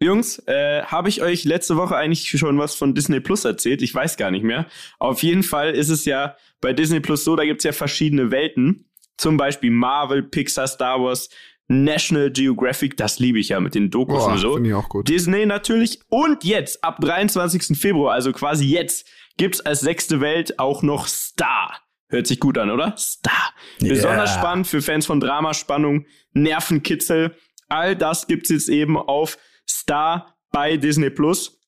Jungs, äh, habe ich euch letzte Woche eigentlich schon was von Disney Plus erzählt? Ich weiß gar nicht mehr. Auf jeden Fall ist es ja bei Disney Plus so, da gibt's ja verschiedene Welten. Zum Beispiel Marvel, Pixar, Star Wars, National Geographic, das liebe ich ja mit den Dokus Boah, und so. ich auch gut. Disney natürlich. Und jetzt, ab 23. Februar, also quasi jetzt, gibt's als sechste Welt auch noch Star. Hört sich gut an, oder? Star. Besonders Yeah. spannend für Fans von Drama, Spannung, Nervenkitzel. All das gibt's jetzt eben auf Star bei Disney Plus.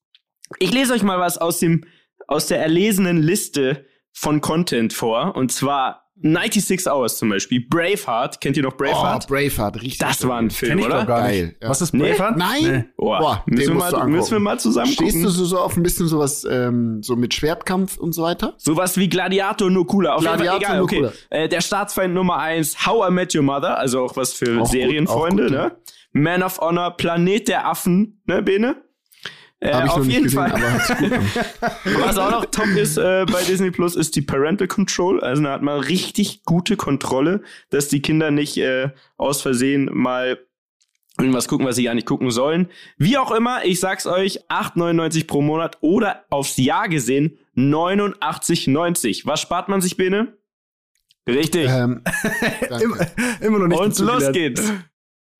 Ich lese euch mal was aus dem aus der erlesenen Liste von Content vor und zwar 96 Hours zum Beispiel. Braveheart, kennt ihr noch Oh, Braveheart? Braveheart, richtig. das war ein Film, oder? doch gar Geil, ja. Was ist Nee? Braveheart? Nein? Nee. Boah, Boah, den müssen, wir mal, müssen wir mal zusammen Stehst gucken. du so, auf ein bisschen sowas, ähm, so mit Schwertkampf und so weiter? Sowas wie Gladiator nur cooler. Auf Gladiator jeden Fall egal, nur okay. cooler. Äh, der Staatsfeind Nummer eins, How I Met Your Mother, also auch was für Auch gut, Serienfreunde, auch gut, ne? Man of Honor, Planet der Affen, ne, Bene? Äh, auf jeden gesehen, Fall. Was auch noch top ist äh, bei Disney Plus, ist die Parental Control. Also da hat man richtig gute Kontrolle, dass die Kinder nicht äh, aus Versehen mal irgendwas gucken, was sie gar nicht gucken sollen. Wie auch immer, ich sag's euch, 8,99 pro Monat oder aufs Jahr gesehen 89,90. Was spart man sich, Bene? Richtig. ähm. Immer, immer noch nicht Und los geht's.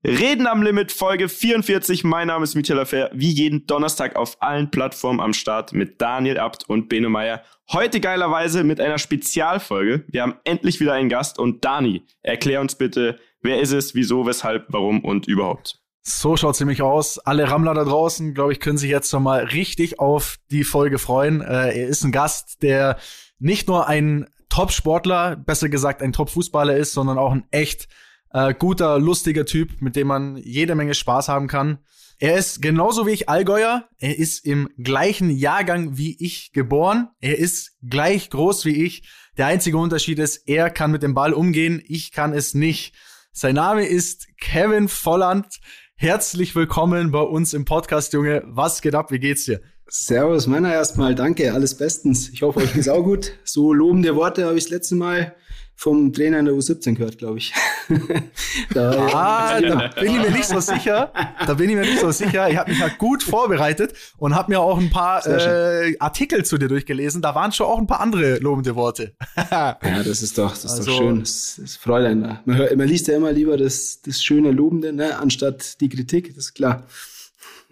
Reden am Limit, Folge 44. Mein Name ist Michael Affair. Wie jeden Donnerstag auf allen Plattformen am Start mit Daniel Abt und Bene Meyer. Heute geilerweise mit einer Spezialfolge. Wir haben endlich wieder einen Gast und Dani, erklär uns bitte, wer ist es, wieso, weshalb, warum und überhaupt. So schaut's nämlich aus. Alle Rammler da draußen, glaube ich, können sich jetzt noch mal richtig auf die Folge freuen. Äh, er ist ein Gast, der nicht nur ein Top-Sportler, besser gesagt ein Top-Fußballer ist, sondern auch ein echt äh, guter, lustiger Typ, mit dem man jede Menge Spaß haben kann. Er ist genauso wie ich Allgäuer. Er ist im gleichen Jahrgang wie ich geboren. Er ist gleich groß wie ich. Der einzige Unterschied ist, er kann mit dem Ball umgehen, ich kann es nicht. Sein Name ist Kevin Volland. Herzlich willkommen bei uns im Podcast, Junge. Was geht ab? Wie geht's dir? Servus, Männer, erstmal danke, alles bestens. Ich hoffe, euch geht's auch gut. So lobende Worte habe ich das letzte Mal vom Trainer in der U17 gehört, glaube ich. da, Ah, da bin ich mir nicht so sicher. Da bin ich mir nicht so sicher. Ich habe mich halt gut vorbereitet und habe mir auch ein paar äh, Artikel zu dir durchgelesen. Da waren schon auch ein paar andere lobende Worte. ja, das ist doch, das ist Also- doch schön. Das, das freut einen. da. Man, hört, man liest ja immer lieber das, das schöne Lobende, ne, anstatt die Kritik, das ist klar.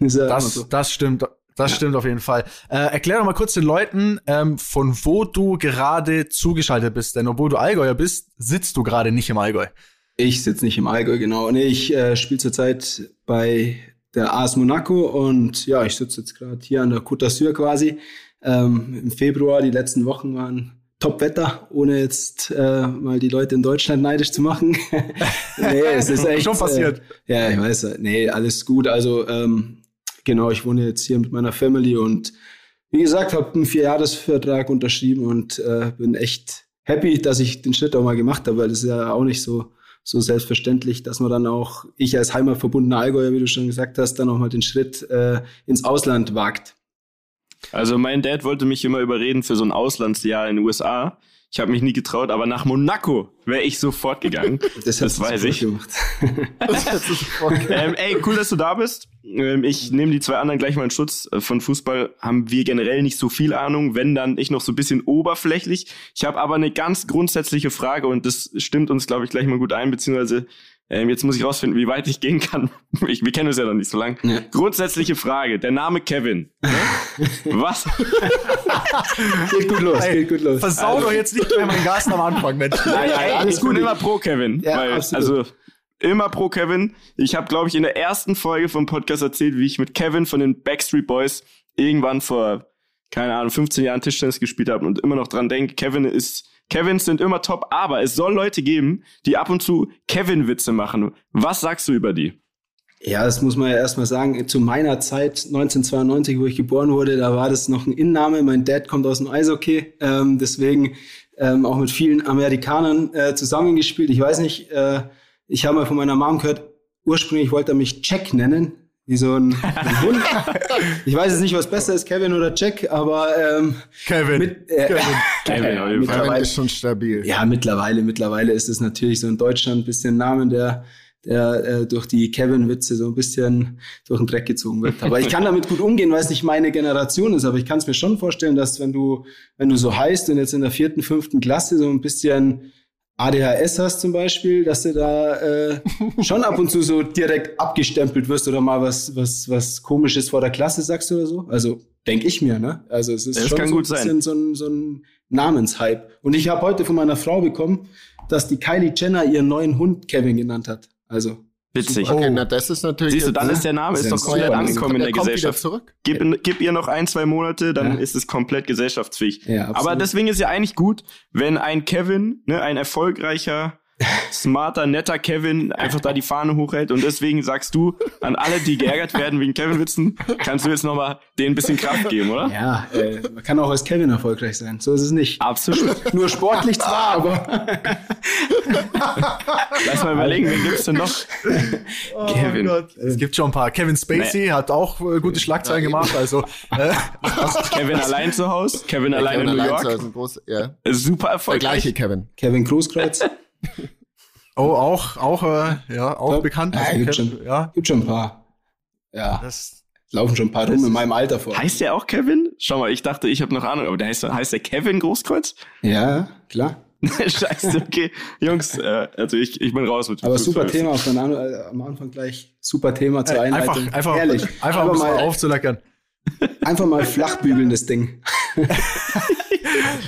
Das, ist ja immer Das, so. das stimmt. Das stimmt auf jeden Fall. Äh, erklär doch mal kurz den Leuten, ähm, von wo du gerade zugeschaltet bist. Denn obwohl du Allgäuer bist, sitzt du gerade nicht im Allgäu. Ich sitze nicht im Allgäu, genau. Nee, ich äh, spiele zurzeit bei der AS Monaco und ja, ich sitze jetzt gerade hier an der Côte d'Azur quasi. Ähm, Im Februar, die letzten Wochen waren Top-Wetter, ohne jetzt äh, mal die Leute in Deutschland neidisch zu machen. nee, es ist echt. Schon passiert. Äh, ja, ich weiß. Nee, alles gut. Also, ähm, genau, ich wohne jetzt hier mit meiner Family und wie gesagt, habe einen Vierjahresvertrag unterschrieben und äh, bin echt happy, dass ich den Schritt auch mal gemacht habe, weil das ist ja auch nicht so, so selbstverständlich, dass man dann auch, ich als heimatverbundener Allgäuer, wie du schon gesagt hast, dann auch mal den Schritt äh, ins Ausland wagt. Also mein Dad wollte mich immer überreden für so ein Auslandsjahr in den USA. Ich habe mich nie getraut, aber nach Monaco wäre ich sofort gegangen. Das, du weiß ich. Gemacht. ähm, ey, cool, dass du da bist. Ähm, ich nehme die zwei anderen gleich mal in Schutz. Äh, Von Fußball haben wir generell nicht so viel Ahnung, wenn dann ich noch so ein bisschen oberflächlich. Ich habe aber eine ganz grundsätzliche Frage und das stimmt uns, glaube ich, gleich mal gut ein, beziehungsweise ähm, jetzt muss ich rausfinden, wie weit ich gehen kann. Ich, wir kennen uns ja noch nicht so lang. Ja. Grundsätzliche Frage, der Name Kevin. Ne? Was? geht gut los, Ey, geht gut los. Versau doch jetzt nicht gleich meinen Gast am Anfang, Mensch. Ey, ey, alles ich bin gut. immer pro Kevin. Ja, weil, also immer pro Kevin. Ich habe, glaube ich, in der ersten Folge vom Podcast erzählt, wie ich mit Kevin von den Backstreet Boys irgendwann vor, keine Ahnung, 15 Jahren Tischtennis gespielt habe und immer noch dran denke, Kevin ist, Kevins sind immer top, aber es soll Leute geben, die ab und zu Kevin-Witze machen. Was sagst du über die? Ja, das muss man ja erstmal sagen. Zu meiner Zeit, 1992, wo ich geboren wurde, da war das noch ein Inname. Mein Dad kommt aus dem Eishockey, ähm, deswegen ähm, auch mit vielen Amerikanern äh, zusammengespielt. Ich weiß nicht, äh, ich habe mal von meiner Mom gehört, ursprünglich wollte er mich Jack nennen, wie so ein, ein Hund. Ich weiß jetzt nicht, was besser ist, Kevin oder Jack, aber ähm, Kevin. mit, äh, Kevin. Kevin. Kevin mittlerweile- ist schon stabil. ja, mittlerweile, mittlerweile ist es natürlich so in Deutschland ein bisschen ein Name, der, der äh, durch die Kevin-Witze so ein bisschen durch den Dreck gezogen wird. Aber ich kann damit gut umgehen, weil es nicht meine Generation ist. Aber ich kann es mir schon vorstellen, dass wenn du, wenn du so heißt und jetzt in der vierten, fünften Klasse so ein bisschen ADHS hast zum Beispiel, dass du da äh, schon ab und zu so direkt abgestempelt wirst oder mal was, was, was komisches vor der Klasse sagst oder so. Also denke ich mir, ne? Also es ist Das schon so gut ein bisschen so ein, so ein Namenshype. Und ich habe heute von meiner Frau bekommen, dass die Kylie Jenner ihren neuen Hund Kevin genannt hat. Also Witzig. Okay, na, das ist natürlich. Siehst du, dann ne? ist der Name ist doch komplett angekommen in der wieder Gesellschaft. zurück. Gib, gib ihr noch ein, zwei Monate, dann Ja. ist es komplett gesellschaftsfähig. Ja. Aber deswegen ist ja eigentlich gut, wenn ein Kevin, ne, ein erfolgreicher, smarter, netter Kevin einfach da die Fahne hochhält. Und deswegen sagst du an alle, die geärgert werden wegen Kevin-Witzen, kannst du jetzt nochmal denen ein bisschen Kraft geben, oder? Ja, äh, man kann auch als Kevin erfolgreich sein. So ist es nicht. Absolut. Nur sportlich zwar, aber Lass mal überlegen, wen gibt's denn noch? Kevin. Es gibt schon ein paar. Kevin Spacey hat auch äh, gute Schlagzeilen gemacht. Also äh, Kevin allein zu Hause, Kevin Ja, allein in Kevin New allein York. zu Hause, ein groß, ja. Super Der erfolgreich. gleiche Kevin. Kevin Großkreuz. oh, auch, auch, äh, ja, auch Ja, bekannt. ja, gibt schon. ja, Gibt schon ein paar. Ja, das, laufen schon ein paar rum in meinem Alter vor. Heißt der auch Kevin? Schau mal, ich dachte, ich habe noch Ahnung, aber der heißt, heißt der Kevin Großkreuz? Ja, klar. Scheiße, okay. Jungs, äh, also ich, ich bin raus mit dem Aber super. Thema von an, äh, am Anfang gleich. Super Thema zur Einleitung. einfach, einfach, Ehrlich. einfach um es mal mal, aufzuleckern. Einfach mal flachbügeln, das Ding.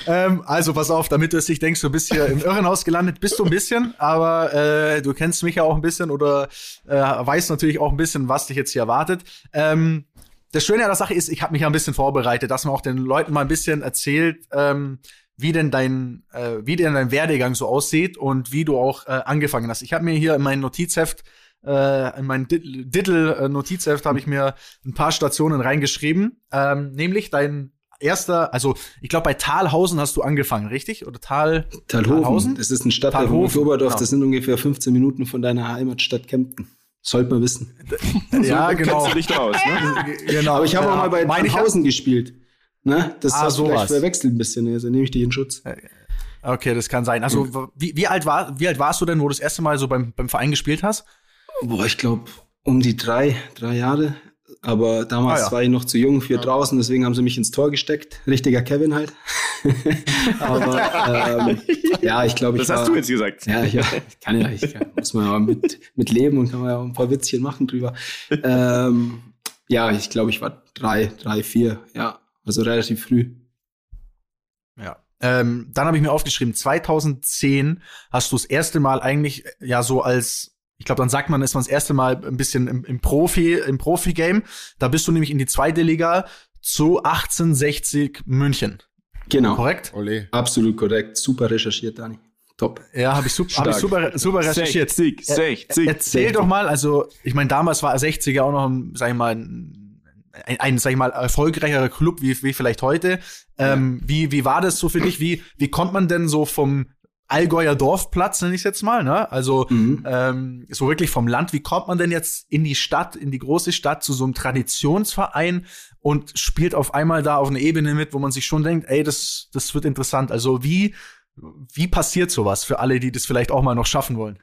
Ähm, also pass auf, damit du es nicht denkst, du bist hier im Irrenhaus gelandet, bist du ein bisschen, aber äh, du kennst mich ja auch ein bisschen oder äh, weißt natürlich auch ein bisschen, was dich jetzt hier erwartet. Ähm, das Schöne an der Sache ist, ich habe mich ja ein bisschen vorbereitet, dass man auch den Leuten mal ein bisschen erzählt, ähm, wie denn dein, äh, wie denn dein Werdegang so aussieht und wie du auch äh, angefangen hast. Ich habe mir hier in mein Notizheft, äh, in mein Diddle-Notizheft habe ich mir ein paar Stationen reingeschrieben, ähm, nämlich dein erster, also ich glaube bei Talhausen hast du angefangen, richtig? Oder Tal Talhofen. Talhausen? Das ist ein Stadtteil von Oberdorf. genau. Das sind ungefähr 15 Minuten von deiner Heimatstadt Kempten. Sollte man wissen. Ja, So genau. Kennst du dich da aus, ne? genau. Aber ich habe Ja, auch mal bei meine ich- Talhausen gespielt. Ne? Das Ah, hast du vielleicht verwechselt ein bisschen. Also nehme ich dich in Schutz. Okay, das kann sein. Also wie, wie alt war wie alt warst du denn, wo du das erste Mal so beim, beim Verein gespielt hast? Boah, ich glaube um die drei, drei Jahre. Aber damals Ah, ja. war ich noch zu jung für draußen, deswegen haben sie mich ins Tor gesteckt. Richtiger Kevin halt. Aber ähm, ja, ich glaube, ich Das hast war, du jetzt gesagt. Ja, ja, ich kann ja, ich kann, muss man ja mit, mit leben und kann man ja auch ein paar Witzchen machen drüber. Ähm, ja, ich glaube, ich war drei, drei, vier, ja, also relativ früh. Ja. Ähm, dann habe ich mir aufgeschrieben, 2010 hast du das erste Mal eigentlich äh, ja so als ich glaube, dann sagt man, ist man das erste Mal ein bisschen im, im Profi, im Profi-Game. Da bist du nämlich in die zweite Liga zu 1860 München. Genau, Korrekt? Ole. absolut korrekt, super recherchiert, Dani. Top. Ja, habe ich, super, hab ich super, super recherchiert. 60, 60. Erzähl doch mal, also ich meine, damals war 60er auch noch, ein, sag ich mal, ein, ein, ein sag ich mal, erfolgreicherer Club wie, wie vielleicht heute. Ähm, wie, wie war das so für dich? Wie, wie kommt man denn so vom Allgäuer Dorfplatz, nenne ich jetzt mal, ne? Also Mhm. ähm, so wirklich vom Land, wie kommt man denn jetzt in die Stadt, in die große Stadt zu so einem Traditionsverein und spielt auf einmal da auf einer Ebene mit, wo man sich schon denkt, ey, das, das wird interessant. Also wie, wie passiert sowas für alle, die das vielleicht auch mal noch schaffen wollen?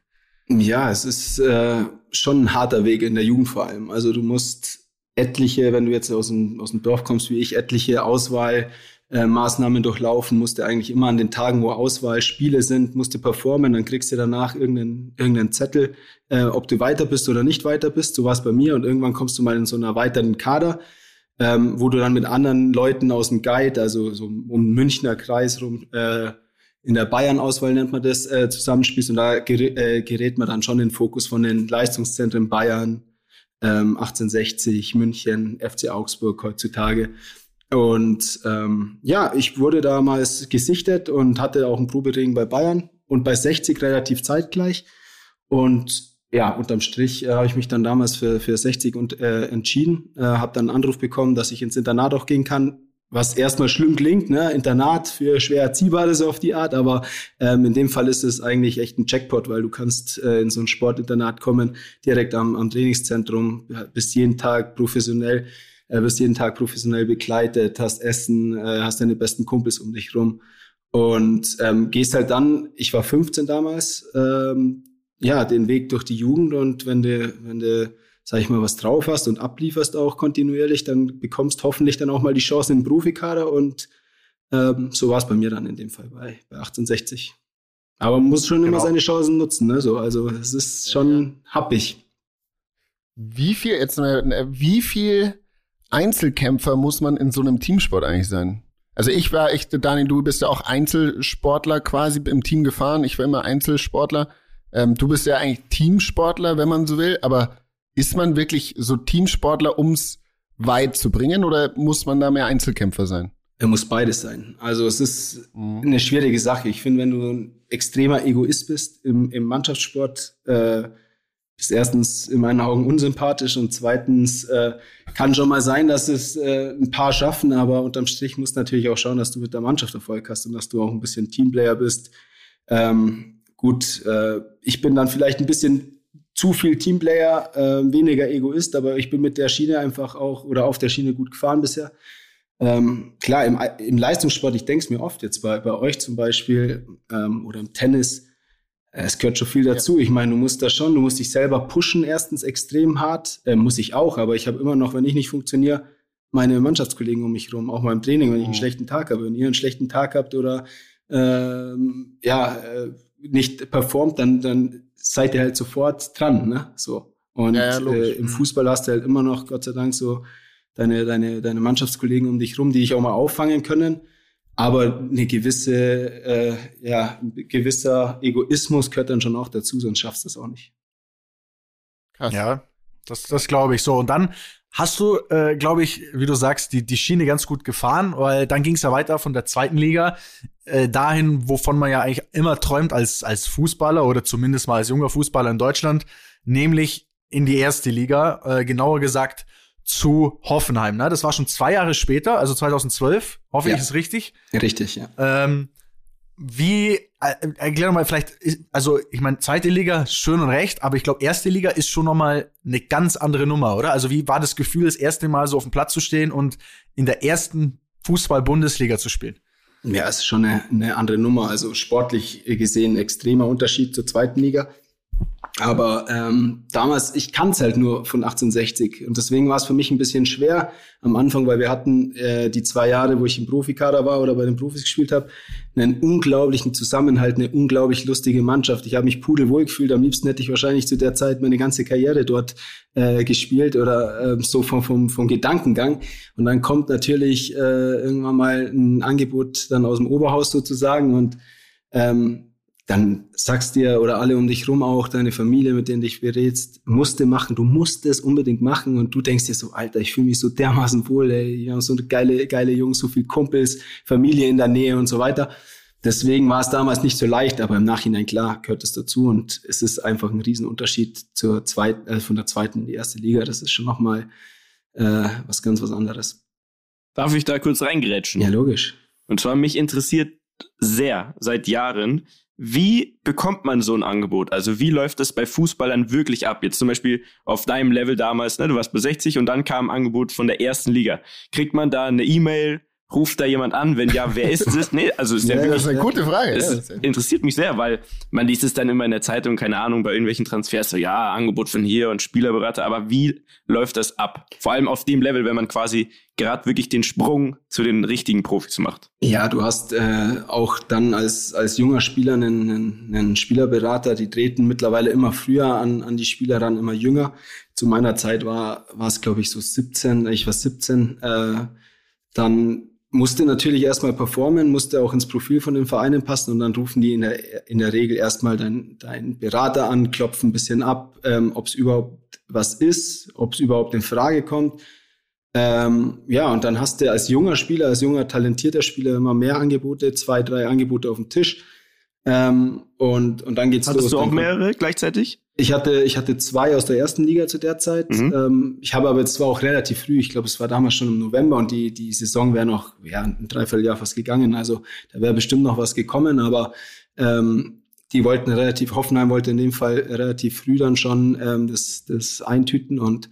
Ja, es ist äh, schon ein harter Weg in der Jugend vor allem. Also du musst etliche, wenn du jetzt aus dem, aus dem Dorf kommst wie ich, etliche Auswahl äh, Maßnahmen durchlaufen, musst du eigentlich immer an den Tagen, wo Auswahlspiele sind, musst du performen, dann kriegst du danach irgendeinen, irgendeinen Zettel, äh, ob du weiter bist oder nicht weiter bist. So war es bei mir und irgendwann kommst du mal in so einen erweiterten Kader, ähm, wo du dann mit anderen Leuten aus dem Guide, also so um Münchner Kreis rum, äh, in der Bayern-Auswahl nennt man das, äh, zusammenspielst und da gerät, äh, gerät man dann schon in den Fokus von den Leistungszentren Bayern, ähm, 1860, München, FC Augsburg heutzutage. Und ähm, ja, ich wurde damals gesichtet und hatte auch einen Probetraining bei Bayern und bei 60 relativ zeitgleich. Und ja, unterm Strich äh, habe ich mich dann damals für, für 60 und, äh, entschieden, äh, habe dann einen Anruf bekommen, dass ich ins Internat auch gehen kann, was erstmal schlimm klingt, ne? Internat für schwer Erziehbare so auf die Art, aber ähm, in dem Fall ist es eigentlich echt ein Jackpot, weil du kannst äh, in so ein Sportinternat kommen, direkt am, am Trainingszentrum, bist jeden Tag professionell, äh, wirst jeden Tag professionell begleitet, hast Essen, äh, hast deine besten Kumpels um dich rum und ähm, gehst halt dann, ich war 15 damals, ähm, ja, den Weg durch die Jugend und wenn du, wenn du, sag ich mal, was drauf hast und ablieferst auch kontinuierlich, dann bekommst hoffentlich dann auch mal die Chance im Profikader und ähm, so war es bei mir dann in dem Fall bei, bei 1860. Aber man muss schon genau. immer seine Chancen nutzen, ne? So, also es ist schon happig. Wie viel jetzt wie viel Einzelkämpfer muss man in so einem Teamsport eigentlich sein? Also ich war echt, Daniel, du bist ja auch Einzelsportler quasi im Team gefahren. Ich war immer Einzelsportler. Ähm, du bist ja eigentlich Teamsportler, wenn man so will. Aber ist man wirklich so Teamsportler, ums weit zu bringen, oder muss man da mehr Einzelkämpfer sein? Er muss beides sein. Also es ist mhm. eine schwierige Sache. Ich finde, wenn du ein extremer Egoist bist im, im Mannschaftssport, äh, bist erstens in meinen Augen unsympathisch und zweitens äh, kann schon mal sein, dass es äh, ein paar schaffen, aber unterm Strich musst du natürlich auch schauen, dass du mit der Mannschaft Erfolg hast und dass du auch ein bisschen Teamplayer bist. Ähm, gut, äh, ich bin dann vielleicht ein bisschen zu viel Teamplayer, äh, weniger Egoist, aber ich bin mit der Schiene einfach auch oder auf der Schiene gut gefahren bisher. Ähm, klar, im, im Leistungssport, ich denke es mir oft jetzt bei, bei euch zum Beispiel ähm, oder im Tennis, es gehört schon viel dazu. Ja. Ich meine, du musst da schon, du musst dich selber pushen, erstens extrem hart, äh, muss ich auch, aber ich habe immer noch, wenn ich nicht funktioniere, meine Mannschaftskollegen um mich rum, auch mal im Training, wenn ich einen mhm. schlechten Tag habe. Wenn ihr einen schlechten Tag habt oder ähm, ja, äh, nicht performt, dann, dann seid ihr halt sofort dran, ne? So. Und ja, ja, äh, im mhm. Fußball hast du halt immer noch, Gott sei Dank, so deine, deine, deine Mannschaftskollegen um dich rum, die dich auch mal auffangen können. Aber eine gewisse, äh, ja, ein gewisser Egoismus gehört dann schon auch dazu, sonst schaffst du es auch nicht. Krass. Ja, das, das glaube ich so. Und dann hast du, äh, glaube ich, wie du sagst, die, die Schiene ganz gut gefahren, weil dann ging es ja weiter von der zweiten Liga äh, dahin, wovon man ja eigentlich immer träumt als, als Fußballer oder zumindest mal als junger Fußballer in Deutschland, nämlich in die erste Liga, äh, genauer gesagt zu Hoffenheim. Ne? Das war schon zwei Jahre später, also 2012. Hoffe ja. ich, ist richtig. Richtig, ja. Ähm, wie, äh, erklär mal vielleicht, also ich meine, zweite Liga, schön und recht, aber ich glaube, erste Liga ist schon noch mal eine ganz andere Nummer, oder? Also wie war das Gefühl, das erste Mal so auf dem Platz zu stehen und in der ersten Fußball-Bundesliga zu spielen? Ja, es ist schon eine, eine andere Nummer. Also sportlich gesehen extremer Unterschied zur zweiten Liga. Aber ähm, damals, ich kannte halt nur von 1860 und deswegen war es für mich ein bisschen schwer am Anfang, weil wir hatten äh, die zwei Jahre, wo ich im Profikader war oder bei den Profis gespielt habe, einen unglaublichen Zusammenhalt, eine unglaublich lustige Mannschaft. Ich habe mich pudelwohl gefühlt. Am liebsten hätte ich wahrscheinlich zu der Zeit meine ganze Karriere dort äh, gespielt oder äh, so vom, vom, vom Gedankengang. Und dann kommt natürlich äh, irgendwann mal ein Angebot dann aus dem Oberhaus sozusagen und ähm, dann sagst dir oder alle um dich rum auch, deine Familie, mit denen dich berätst, musste machen, du musst es unbedingt machen und du denkst dir so, Alter, ich fühle mich so dermaßen wohl, ey, ich habe so eine geile, geile Jungs, so viel Kumpels, Familie in der Nähe und so weiter. Deswegen war es damals nicht so leicht, aber im Nachhinein klar gehört es dazu und es ist einfach ein Riesenunterschied zur zweiten, äh, von der zweiten in die erste Liga. Das ist schon nochmal äh, was ganz was anderes. Darf ich da kurz reingrätschen? Ja, logisch. Und zwar mich interessiert sehr seit Jahren, wie bekommt man so ein Angebot? Also wie läuft das bei Fußballern wirklich ab? Jetzt zum Beispiel auf deinem Level damals, ne, du warst bei 60 und dann kam ein Angebot von der ersten Liga. Kriegt man da eine E-Mail, Ruft da jemand an? Wenn ja, wer ist es? Nee, also ist ja, ja wirklich, das ist eine gute Frage. Es ja, interessiert mich sehr, weil man liest es dann immer in der Zeitung, keine Ahnung, bei irgendwelchen Transfers, so ja, Angebot von hier und Spielerberater, aber wie läuft das ab? Vor allem auf dem Level, wenn man quasi gerade wirklich den Sprung zu den richtigen Profis macht. Ja, du hast äh, auch dann als, als junger Spieler einen, einen, einen Spielerberater, die treten mittlerweile immer früher an, an die Spieler ran, immer jünger. Zu meiner Zeit war, war es, glaube ich, so 17, ich war 17, äh, dann musste natürlich erstmal performen, musste auch ins Profil von den Vereinen passen und dann rufen die in der, in der Regel erstmal deinen dein Berater an, klopfen ein bisschen ab, ähm, ob es überhaupt was ist, ob es überhaupt in Frage kommt. Ähm, ja, und dann hast du als junger Spieler, als junger, talentierter Spieler immer mehr Angebote, zwei, drei Angebote auf dem Tisch. Ähm, und, und dann geht's Hattest los. Hattest du auch mehrere gleichzeitig? Ich hatte, ich hatte zwei aus der ersten Liga zu der Zeit. Mhm. Ähm, ich habe aber jetzt zwar auch relativ früh, ich glaube, es war damals schon im November und die, die Saison wäre noch ja, ein Dreivierteljahr fast gegangen. Also da wäre bestimmt noch was gekommen, aber ähm, die wollten relativ, Hoffenheim wollte in dem Fall relativ früh dann schon ähm, das, das eintüten und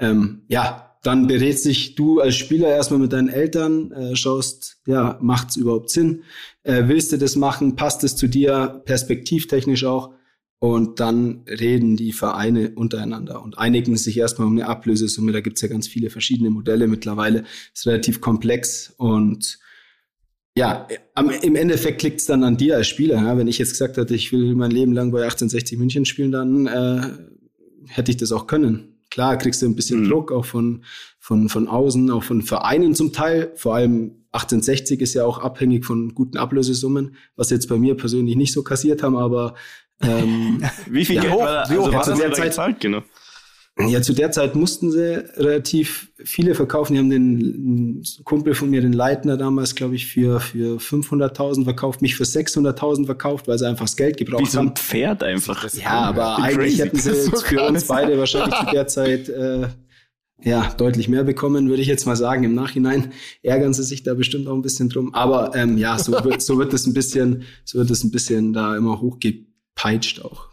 ähm, ja, dann berät sich du als Spieler erstmal mit deinen Eltern, äh, schaust, ja, macht's überhaupt Sinn? Äh, willst du das machen? Passt es zu dir, perspektivtechnisch auch? Und dann reden die Vereine untereinander und einigen sich erstmal um eine Ablösesumme. Da gibt's ja ganz viele verschiedene Modelle mittlerweile. Ist relativ komplex und ja, am, im Endeffekt liegt's dann an dir als Spieler. Ja? Wenn ich jetzt gesagt hätte, ich will mein Leben lang bei 1860 München spielen, dann äh, hätte ich das auch können. Klar kriegst du ein bisschen mhm. Druck auch von, von, von außen, auch von Vereinen zum Teil. Vor allem 1860 ist ja auch abhängig von guten Ablösesummen, was jetzt bei mir persönlich nicht so kassiert haben, aber ähm, wie viel ja, Geld war da, also war das Zeit, Zeit genau? Ja, zu der Zeit mussten sie relativ viele verkaufen. Die haben den Kumpel von mir, den Leitner damals, glaube ich, für, für 500.000 verkauft, mich für 600.000 verkauft, weil sie einfach das Geld gebraucht haben. Wie so ein Pferd einfach. Ja, aber eigentlich hätten sie so für uns beide wahrscheinlich zu der Zeit äh, ja, deutlich mehr bekommen, würde ich jetzt mal sagen. Im Nachhinein ärgern sie sich da bestimmt auch ein bisschen drum. Aber ähm, ja, so wird, so wird es ein bisschen, so wird es ein bisschen da immer hochgepeitscht auch.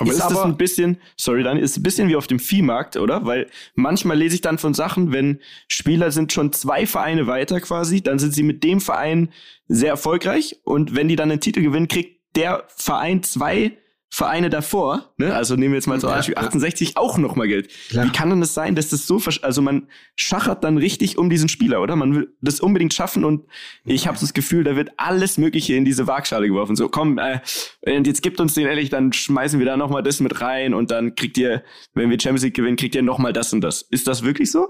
Aber ist, ist das ein bisschen, sorry, dann ist ein bisschen wie auf dem Viehmarkt, oder? Weil manchmal lese ich dann von Sachen, wenn Spieler sind schon zwei Vereine weiter quasi, dann sind sie mit dem Verein sehr erfolgreich und wenn die dann einen Titel gewinnen, kriegt der Verein zwei Vereine davor, ne, also nehmen wir jetzt mal so ja, Beispiel 68 auch noch mal Geld. Klar. Wie kann denn das sein, dass das so, also man schachert dann richtig um diesen Spieler, oder? Man will das unbedingt schaffen und ich habe das Gefühl, da wird alles Mögliche in diese Waagschale geworfen. So, komm, äh, und jetzt gibt uns den ehrlich, dann schmeißen wir da noch mal das mit rein und dann kriegt ihr, wenn wir Champions League gewinnen, kriegt ihr noch mal das und das. Ist das wirklich so?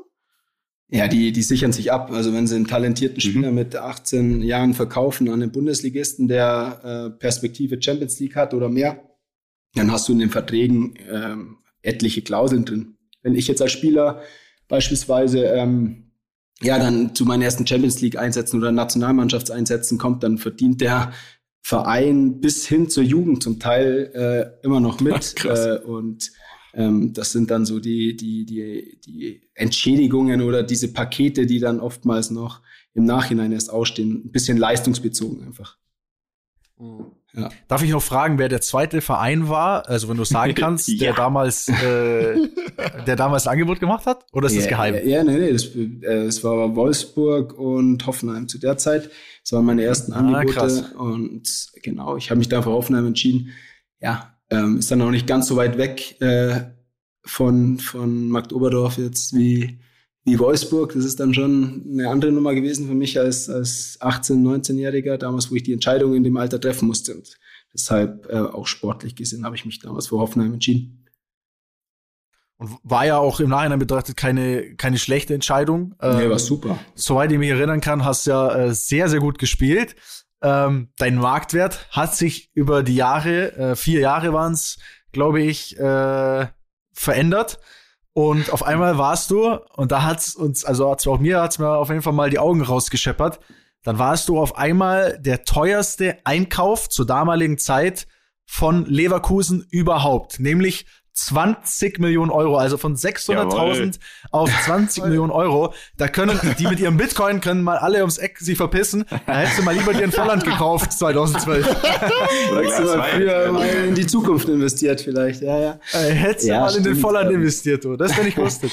Ja, die, die sichern sich ab. Also wenn sie einen talentierten mhm. Spieler mhm. mit 18 Jahren verkaufen an einen Bundesligisten, der äh, Perspektive Champions League hat oder mehr, dann hast du in den Verträgen ähm, etliche Klauseln drin. Wenn ich jetzt als Spieler beispielsweise ähm, ja dann zu meinen ersten Champions League Einsätzen oder Nationalmannschaftseinsätzen kommt, dann verdient der Verein bis hin zur Jugend zum Teil äh, immer noch mit. Äh, und ähm, das sind dann so die, die, die, die Entschädigungen oder diese Pakete, die dann oftmals noch im Nachhinein erst ausstehen. Ein bisschen leistungsbezogen einfach. Mhm. Ja. Darf ich noch fragen, wer der zweite Verein war? Also wenn du sagen kannst, ja. der damals, äh, der damals ein Angebot gemacht hat? Oder ist ja, das geheim? Ja, nee, nee, das, äh, das war Wolfsburg und Hoffenheim zu der Zeit. Das waren meine ersten ah, Angebote. Krass. Und genau, ich habe mich da für Hoffenheim entschieden. Ja, ähm, ist dann auch nicht ganz so weit weg äh, von, von Markt Oberdorf jetzt wie wie Wolfsburg. Das ist dann schon eine andere Nummer gewesen für mich als, als 18-, 19-Jähriger, damals, wo ich die Entscheidung in dem Alter treffen musste. Und deshalb äh, auch sportlich gesehen habe ich mich damals für Hoffenheim entschieden. Und war ja auch im Nachhinein betrachtet keine, keine schlechte Entscheidung. Nee, ähm, war super. Soweit ich mich erinnern kann, hast du ja äh, sehr, sehr gut gespielt. Ähm, dein Marktwert hat sich über die Jahre, äh, vier Jahre waren es, glaube ich, äh, verändert. Und auf einmal warst du, und da hat's uns, also hat's auch mir hat's mir auf jeden Fall mal die Augen rausgescheppert. Dann warst du auf einmal der teuerste Einkauf zur damaligen Zeit von Leverkusen überhaupt, nämlich 20 Millionen Euro, also von 600.000 auf 20 Millionen Euro. Da können die mit ihrem Bitcoin können mal alle ums Eck sich verpissen. Da hättest du mal lieber dir in Volland gekauft 2012. Oder hättest du mal früher mal in die Zukunft investiert vielleicht. Ja, ja. Äh, hättest ja, du mal stimmt. in den Volland investiert, du. Das wäre nicht lustig.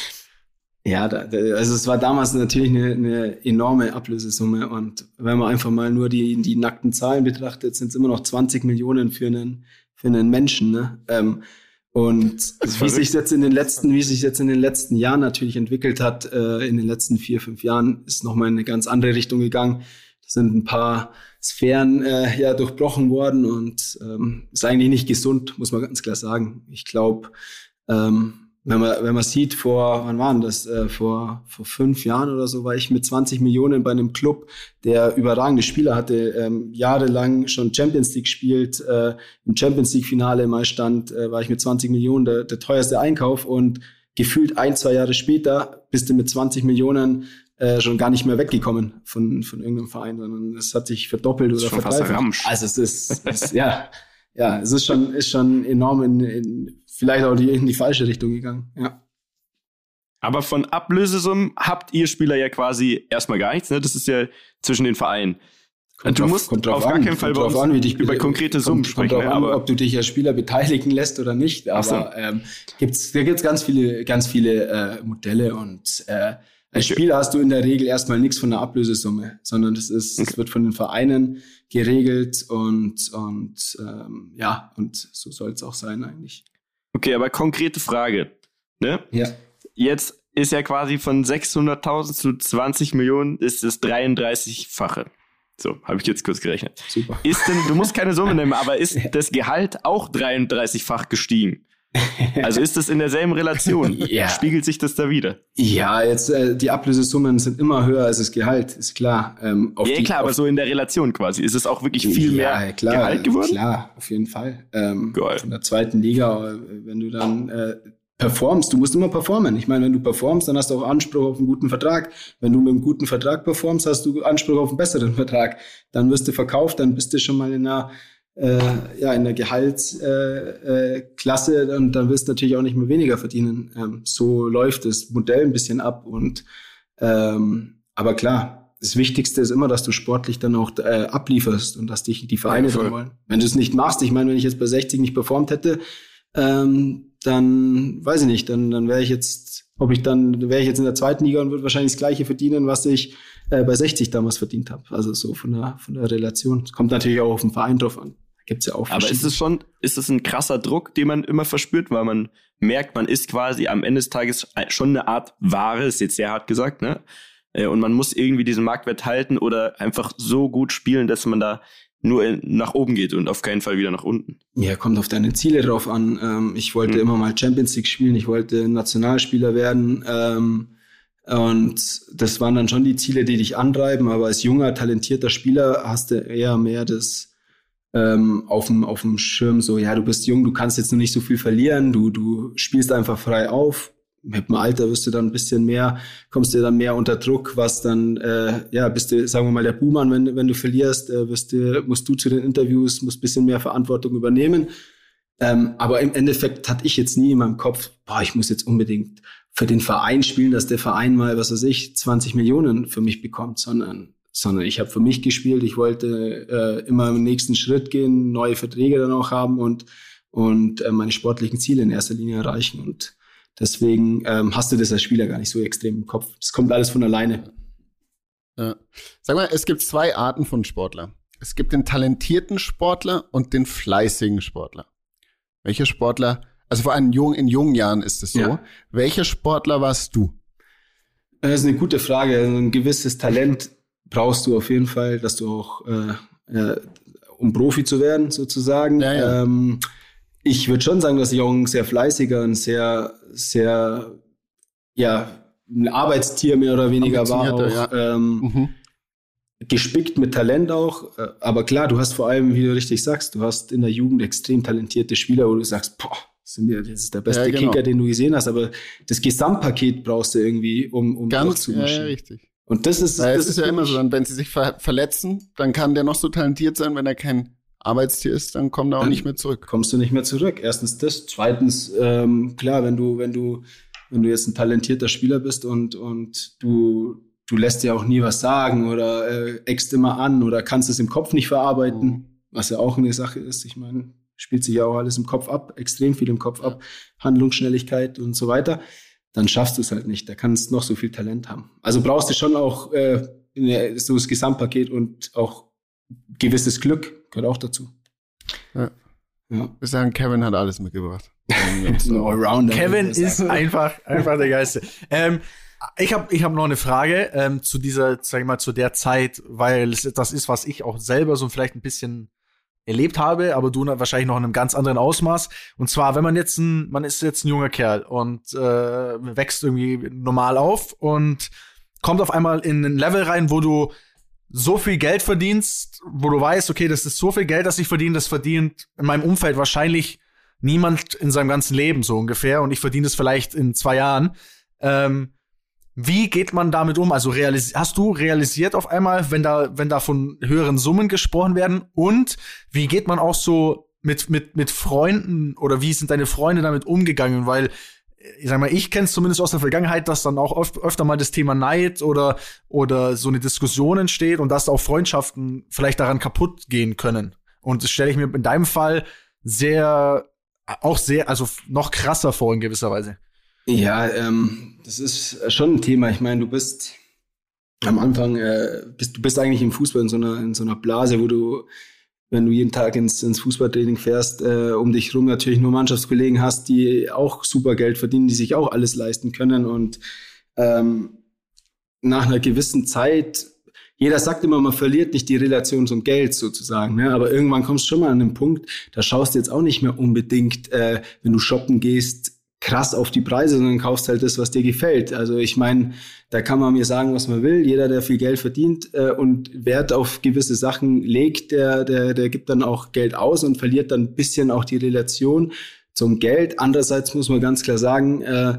Ja, da, also es war damals natürlich eine, eine enorme Ablösesumme und wenn man einfach mal nur die, die nackten Zahlen betrachtet, sind es immer noch 20 Millionen für einen, für einen Menschen. Ne? Ähm, und wie sich jetzt in den letzten, wie sich jetzt in den letzten Jahren natürlich entwickelt hat, äh, in den letzten vier, fünf Jahren, ist nochmal in eine ganz andere Richtung gegangen. Da sind ein paar Sphären äh, ja durchbrochen worden und ähm, ist eigentlich nicht gesund, muss man ganz klar sagen. Ich glaube, ähm, wenn man, wenn man sieht, vor, wann waren das? Äh, vor, vor fünf Jahren oder so war ich mit 20 Millionen bei einem Club, der überragende Spieler hatte, ähm, jahrelang schon Champions League spielt, äh, im Champions League Finale mal stand, äh, war ich mit 20 Millionen der, der teuerste Einkauf und gefühlt ein, zwei Jahre später bist du mit 20 Millionen äh, schon gar nicht mehr weggekommen von, von irgendeinem Verein, sondern es hat sich verdoppelt oder verdreifacht. Also es ist, es, ja, ja, es ist schon, ist schon enorm in, in vielleicht auch die, in die falsche Richtung gegangen. Ja. Aber von Ablösesummen habt ihr Spieler ja quasi erstmal gar nichts. Ne? Das ist ja zwischen den Vereinen. Kommt du drauf, musst kommt auf an, gar keinen Fall drauf an, wie dich über konkrete Summen kommt, sprechen. Kommt drauf an, ob du dich als Spieler beteiligen lässt oder nicht. Aber so. ähm, gibt's, da gibt's ganz viele, ganz viele äh, Modelle und äh, als Spieler hast du in der Regel erstmal nichts von der Ablösesumme, sondern das ist, es wird von den Vereinen geregelt und und ähm, ja und so soll es auch sein eigentlich. Okay, aber konkrete Frage, ne? Ja. Jetzt ist ja quasi von 600.000 zu 20 Millionen ist das 33-fache. So, habe ich jetzt kurz gerechnet. Super. Ist denn, du musst keine Summe nehmen, aber ist das Gehalt auch 33-fach gestiegen? Also ist das in derselben Relation? ja. Spiegelt sich das da wieder? Ja, jetzt äh, die Ablösesummen sind immer höher als das Gehalt, ist klar. Ähm, ja, die, klar, aber so in der Relation quasi. Ist es auch wirklich viel ja, mehr klar, Gehalt geworden? Klar, auf jeden Fall. Ähm, Geil. Von der zweiten Liga, äh, wenn du dann äh, performst. Du musst immer performen. Ich meine, wenn du performst, dann hast du auch Anspruch auf einen guten Vertrag. Wenn du mit einem guten Vertrag performst, hast du Anspruch auf einen besseren Vertrag. Dann wirst du verkauft, dann bist du schon mal in einer äh, ja in der Gehaltsklasse äh, Klasse, und dann wirst du natürlich auch nicht mehr weniger verdienen. Ähm, so läuft das Modell ein bisschen ab und ähm, aber klar, das Wichtigste ist immer, dass du sportlich dann auch äh, ablieferst und dass dich die Vereine ja, wollen. Wenn du es nicht machst, ich meine, wenn ich jetzt bei 60 nicht performt hätte, ähm, dann weiß ich nicht, dann, dann wäre ich jetzt, ob ich dann, wäre ich jetzt in der zweiten Liga und würde wahrscheinlich das gleiche verdienen, was ich äh, bei 60 damals verdient habe. Also so von der, von der Relation. Es kommt natürlich auch auf den Verein drauf an. Gibt's ja auch. Aber ist es schon, ist es ein krasser Druck, den man immer verspürt, weil man merkt, man ist quasi am Ende des Tages schon eine Art Ware, ist jetzt sehr hart gesagt, ne? Äh, und man muss irgendwie diesen Marktwert halten oder einfach so gut spielen, dass man da nur nach oben geht und auf keinen Fall wieder nach unten. Ja, kommt auf deine Ziele drauf an. Ähm, ich wollte mhm. immer mal Champions League spielen, ich wollte Nationalspieler werden. Ähm, und das waren dann schon die Ziele, die dich antreiben. Aber als junger, talentierter Spieler hast du eher mehr das ähm, auf, dem, auf dem Schirm, so, ja, du bist jung, du kannst jetzt noch nicht so viel verlieren, du, du spielst einfach frei auf, mit dem Alter wirst du dann ein bisschen mehr, kommst du dann mehr unter Druck, was dann, äh, ja, bist du, sagen wir mal, der Buhmann, wenn, wenn du verlierst, äh, wirst du, musst du zu den Interviews, musst ein bisschen mehr Verantwortung übernehmen. Ähm, aber im Endeffekt hatte ich jetzt nie in meinem Kopf, boah, ich muss jetzt unbedingt für den Verein spielen, dass der Verein mal, was weiß ich, 20 Millionen für mich bekommt, sondern sondern ich habe für mich gespielt. Ich wollte äh, immer im nächsten Schritt gehen, neue Verträge dann auch haben und und äh, meine sportlichen Ziele in erster Linie erreichen. Und Deswegen ähm, hast du das als Spieler gar nicht so extrem im Kopf. Das kommt alles von alleine. Ja. Sag mal, es gibt zwei Arten von Sportler. Es gibt den talentierten Sportler und den fleißigen Sportler. Welcher Sportler, also vor allem jung, in jungen Jahren ist es so. Ja. Welcher Sportler warst du? Das ist eine gute Frage. Ein gewisses Talent brauchst du auf jeden Fall, dass du auch, äh, äh, um Profi zu werden, sozusagen. Ja, ja. Ähm, ich würde schon sagen, dass ich auch ein sehr fleißiger und sehr, sehr, ja, ein Arbeitstier mehr oder weniger war. Auch, ja. ähm, mhm. Gespickt mit Talent auch. Äh, aber klar, du hast vor allem, wie du richtig sagst, du hast in der Jugend extrem talentierte Spieler, wo du sagst, boah, sind ja, das ist der beste ja, genau. Kicker, den du gesehen hast. Aber das Gesamtpaket brauchst du irgendwie, um, um Ganz. Ja, richtig. Und das ist, Weil das ist, ist ja immer so, wenn sie sich ver verletzen, dann kann der noch so talentiert sein, wenn er kein Arbeitstier ist, dann kommt er auch dann nicht mehr zurück. Kommst du nicht mehr zurück. Erstens das. Zweitens, ähm, klar, wenn du, wenn du, wenn du jetzt ein talentierter Spieler bist und, und du, du lässt dir auch nie was sagen oder äh, eckst immer an oder kannst es im Kopf nicht verarbeiten, mhm. was ja auch eine Sache ist. Ich meine, spielt sich ja auch alles im Kopf ab, extrem viel im Kopf ab, Handlungsschnelligkeit und so weiter, dann schaffst du es halt nicht. Da kannst noch so viel Talent haben. Also brauchst du schon auch äh, so das Gesamtpaket und auch gewisses Glück gehört auch dazu. Ja. Ja. Wir sagen, Kevin hat alles mitgebracht. Kevin ist einfach, einfach der Geiste. Ähm, ich habe ich hab noch eine Frage ähm, zu dieser, sag ich mal, zu der Zeit, weil es das ist, was ich auch selber so vielleicht ein bisschen erlebt habe, aber du wahrscheinlich noch in einem ganz anderen Ausmaß. Und zwar, wenn man jetzt ein, man ist jetzt ein junger Kerl und äh, wächst irgendwie normal auf und kommt auf einmal in ein Level rein, wo du so viel Geld verdienst, wo du weißt, okay, das ist so viel Geld, das ich verdiene, das verdient in meinem Umfeld wahrscheinlich niemand in seinem ganzen Leben so ungefähr und ich verdiene es vielleicht in zwei Jahren. Ähm, wie geht man damit um? Also hast du realisiert auf einmal, wenn da, wenn da von höheren Summen gesprochen werden? Und wie geht man auch so mit, mit, mit Freunden oder wie sind deine Freunde damit umgegangen? Weil ich sag mal, ich kenne es zumindest aus der Vergangenheit, dass dann auch öf öfter mal das Thema Neid oder, oder so eine Diskussion entsteht und dass auch Freundschaften vielleicht daran kaputt gehen können. Und das stelle ich mir in deinem Fall sehr, auch sehr, also noch krasser vor in gewisser Weise. Ja, ähm, das ist schon ein Thema. Ich meine, du bist am Anfang, äh, bist, du bist eigentlich im Fußball in so einer, in so einer Blase, wo du, wenn du jeden Tag ins, ins Fußballtraining fährst, äh, um dich rum natürlich nur Mannschaftskollegen hast, die auch super Geld verdienen, die sich auch alles leisten können. Und ähm, nach einer gewissen Zeit, jeder sagt immer, man verliert nicht die Relation zum Geld sozusagen, ne? aber irgendwann kommst du schon mal an den Punkt, da schaust du jetzt auch nicht mehr unbedingt, äh, wenn du shoppen gehst, krass auf die Preise, sondern kaufst halt das, was dir gefällt. Also ich meine, da kann man mir sagen, was man will. Jeder, der viel Geld verdient äh, und Wert auf gewisse Sachen legt, der, der, der gibt dann auch Geld aus und verliert dann ein bisschen auch die Relation zum Geld. Andererseits muss man ganz klar sagen, äh,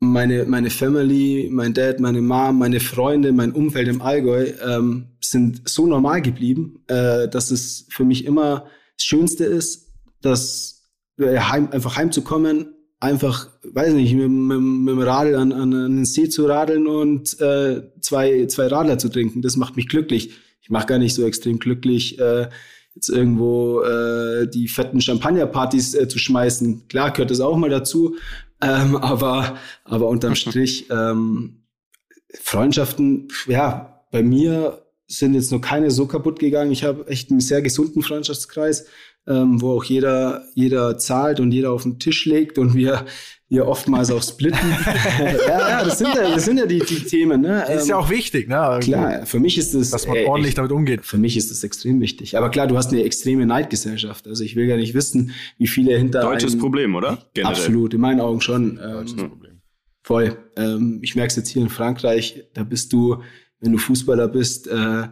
meine, meine Family, mein Dad, meine Mom, meine Freunde, mein Umfeld im Allgäu ähm, sind so normal geblieben, äh, dass es für mich immer das Schönste ist, dass äh, heim, einfach heimzukommen, einfach, weiß nicht, mit, mit, mit dem Radl an, an, an den See zu radeln und äh, zwei, zwei Radler zu trinken. Das macht mich glücklich. Ich mache gar nicht so extrem glücklich, äh, jetzt irgendwo äh, die fetten Champagnerpartys äh, zu schmeißen. Klar gehört das auch mal dazu, ähm, aber, aber unterm Strich ähm, Freundschaften, ja, bei mir sind jetzt noch keine so kaputt gegangen. Ich habe echt einen sehr gesunden Freundschaftskreis ähm, wo auch jeder, jeder zahlt und jeder auf den Tisch legt und wir, wir oftmals auch splitten. ja, ja, das sind ja, das sind ja die, die Themen. Ne? ist ja ähm, auch wichtig, ne? Klar, für mich ist es. Dass man ey, ordentlich echt, damit umgeht. Für mich ist das extrem wichtig. Aber klar, du hast eine extreme Neidgesellschaft. Also ich will gar nicht wissen, wie viele hinter. Deutsches einem, Problem, oder? Generell. Absolut, in meinen Augen schon. Ähm, Problem. Voll. Ähm, ich merke es jetzt hier in Frankreich, da bist du, wenn du Fußballer bist, äh,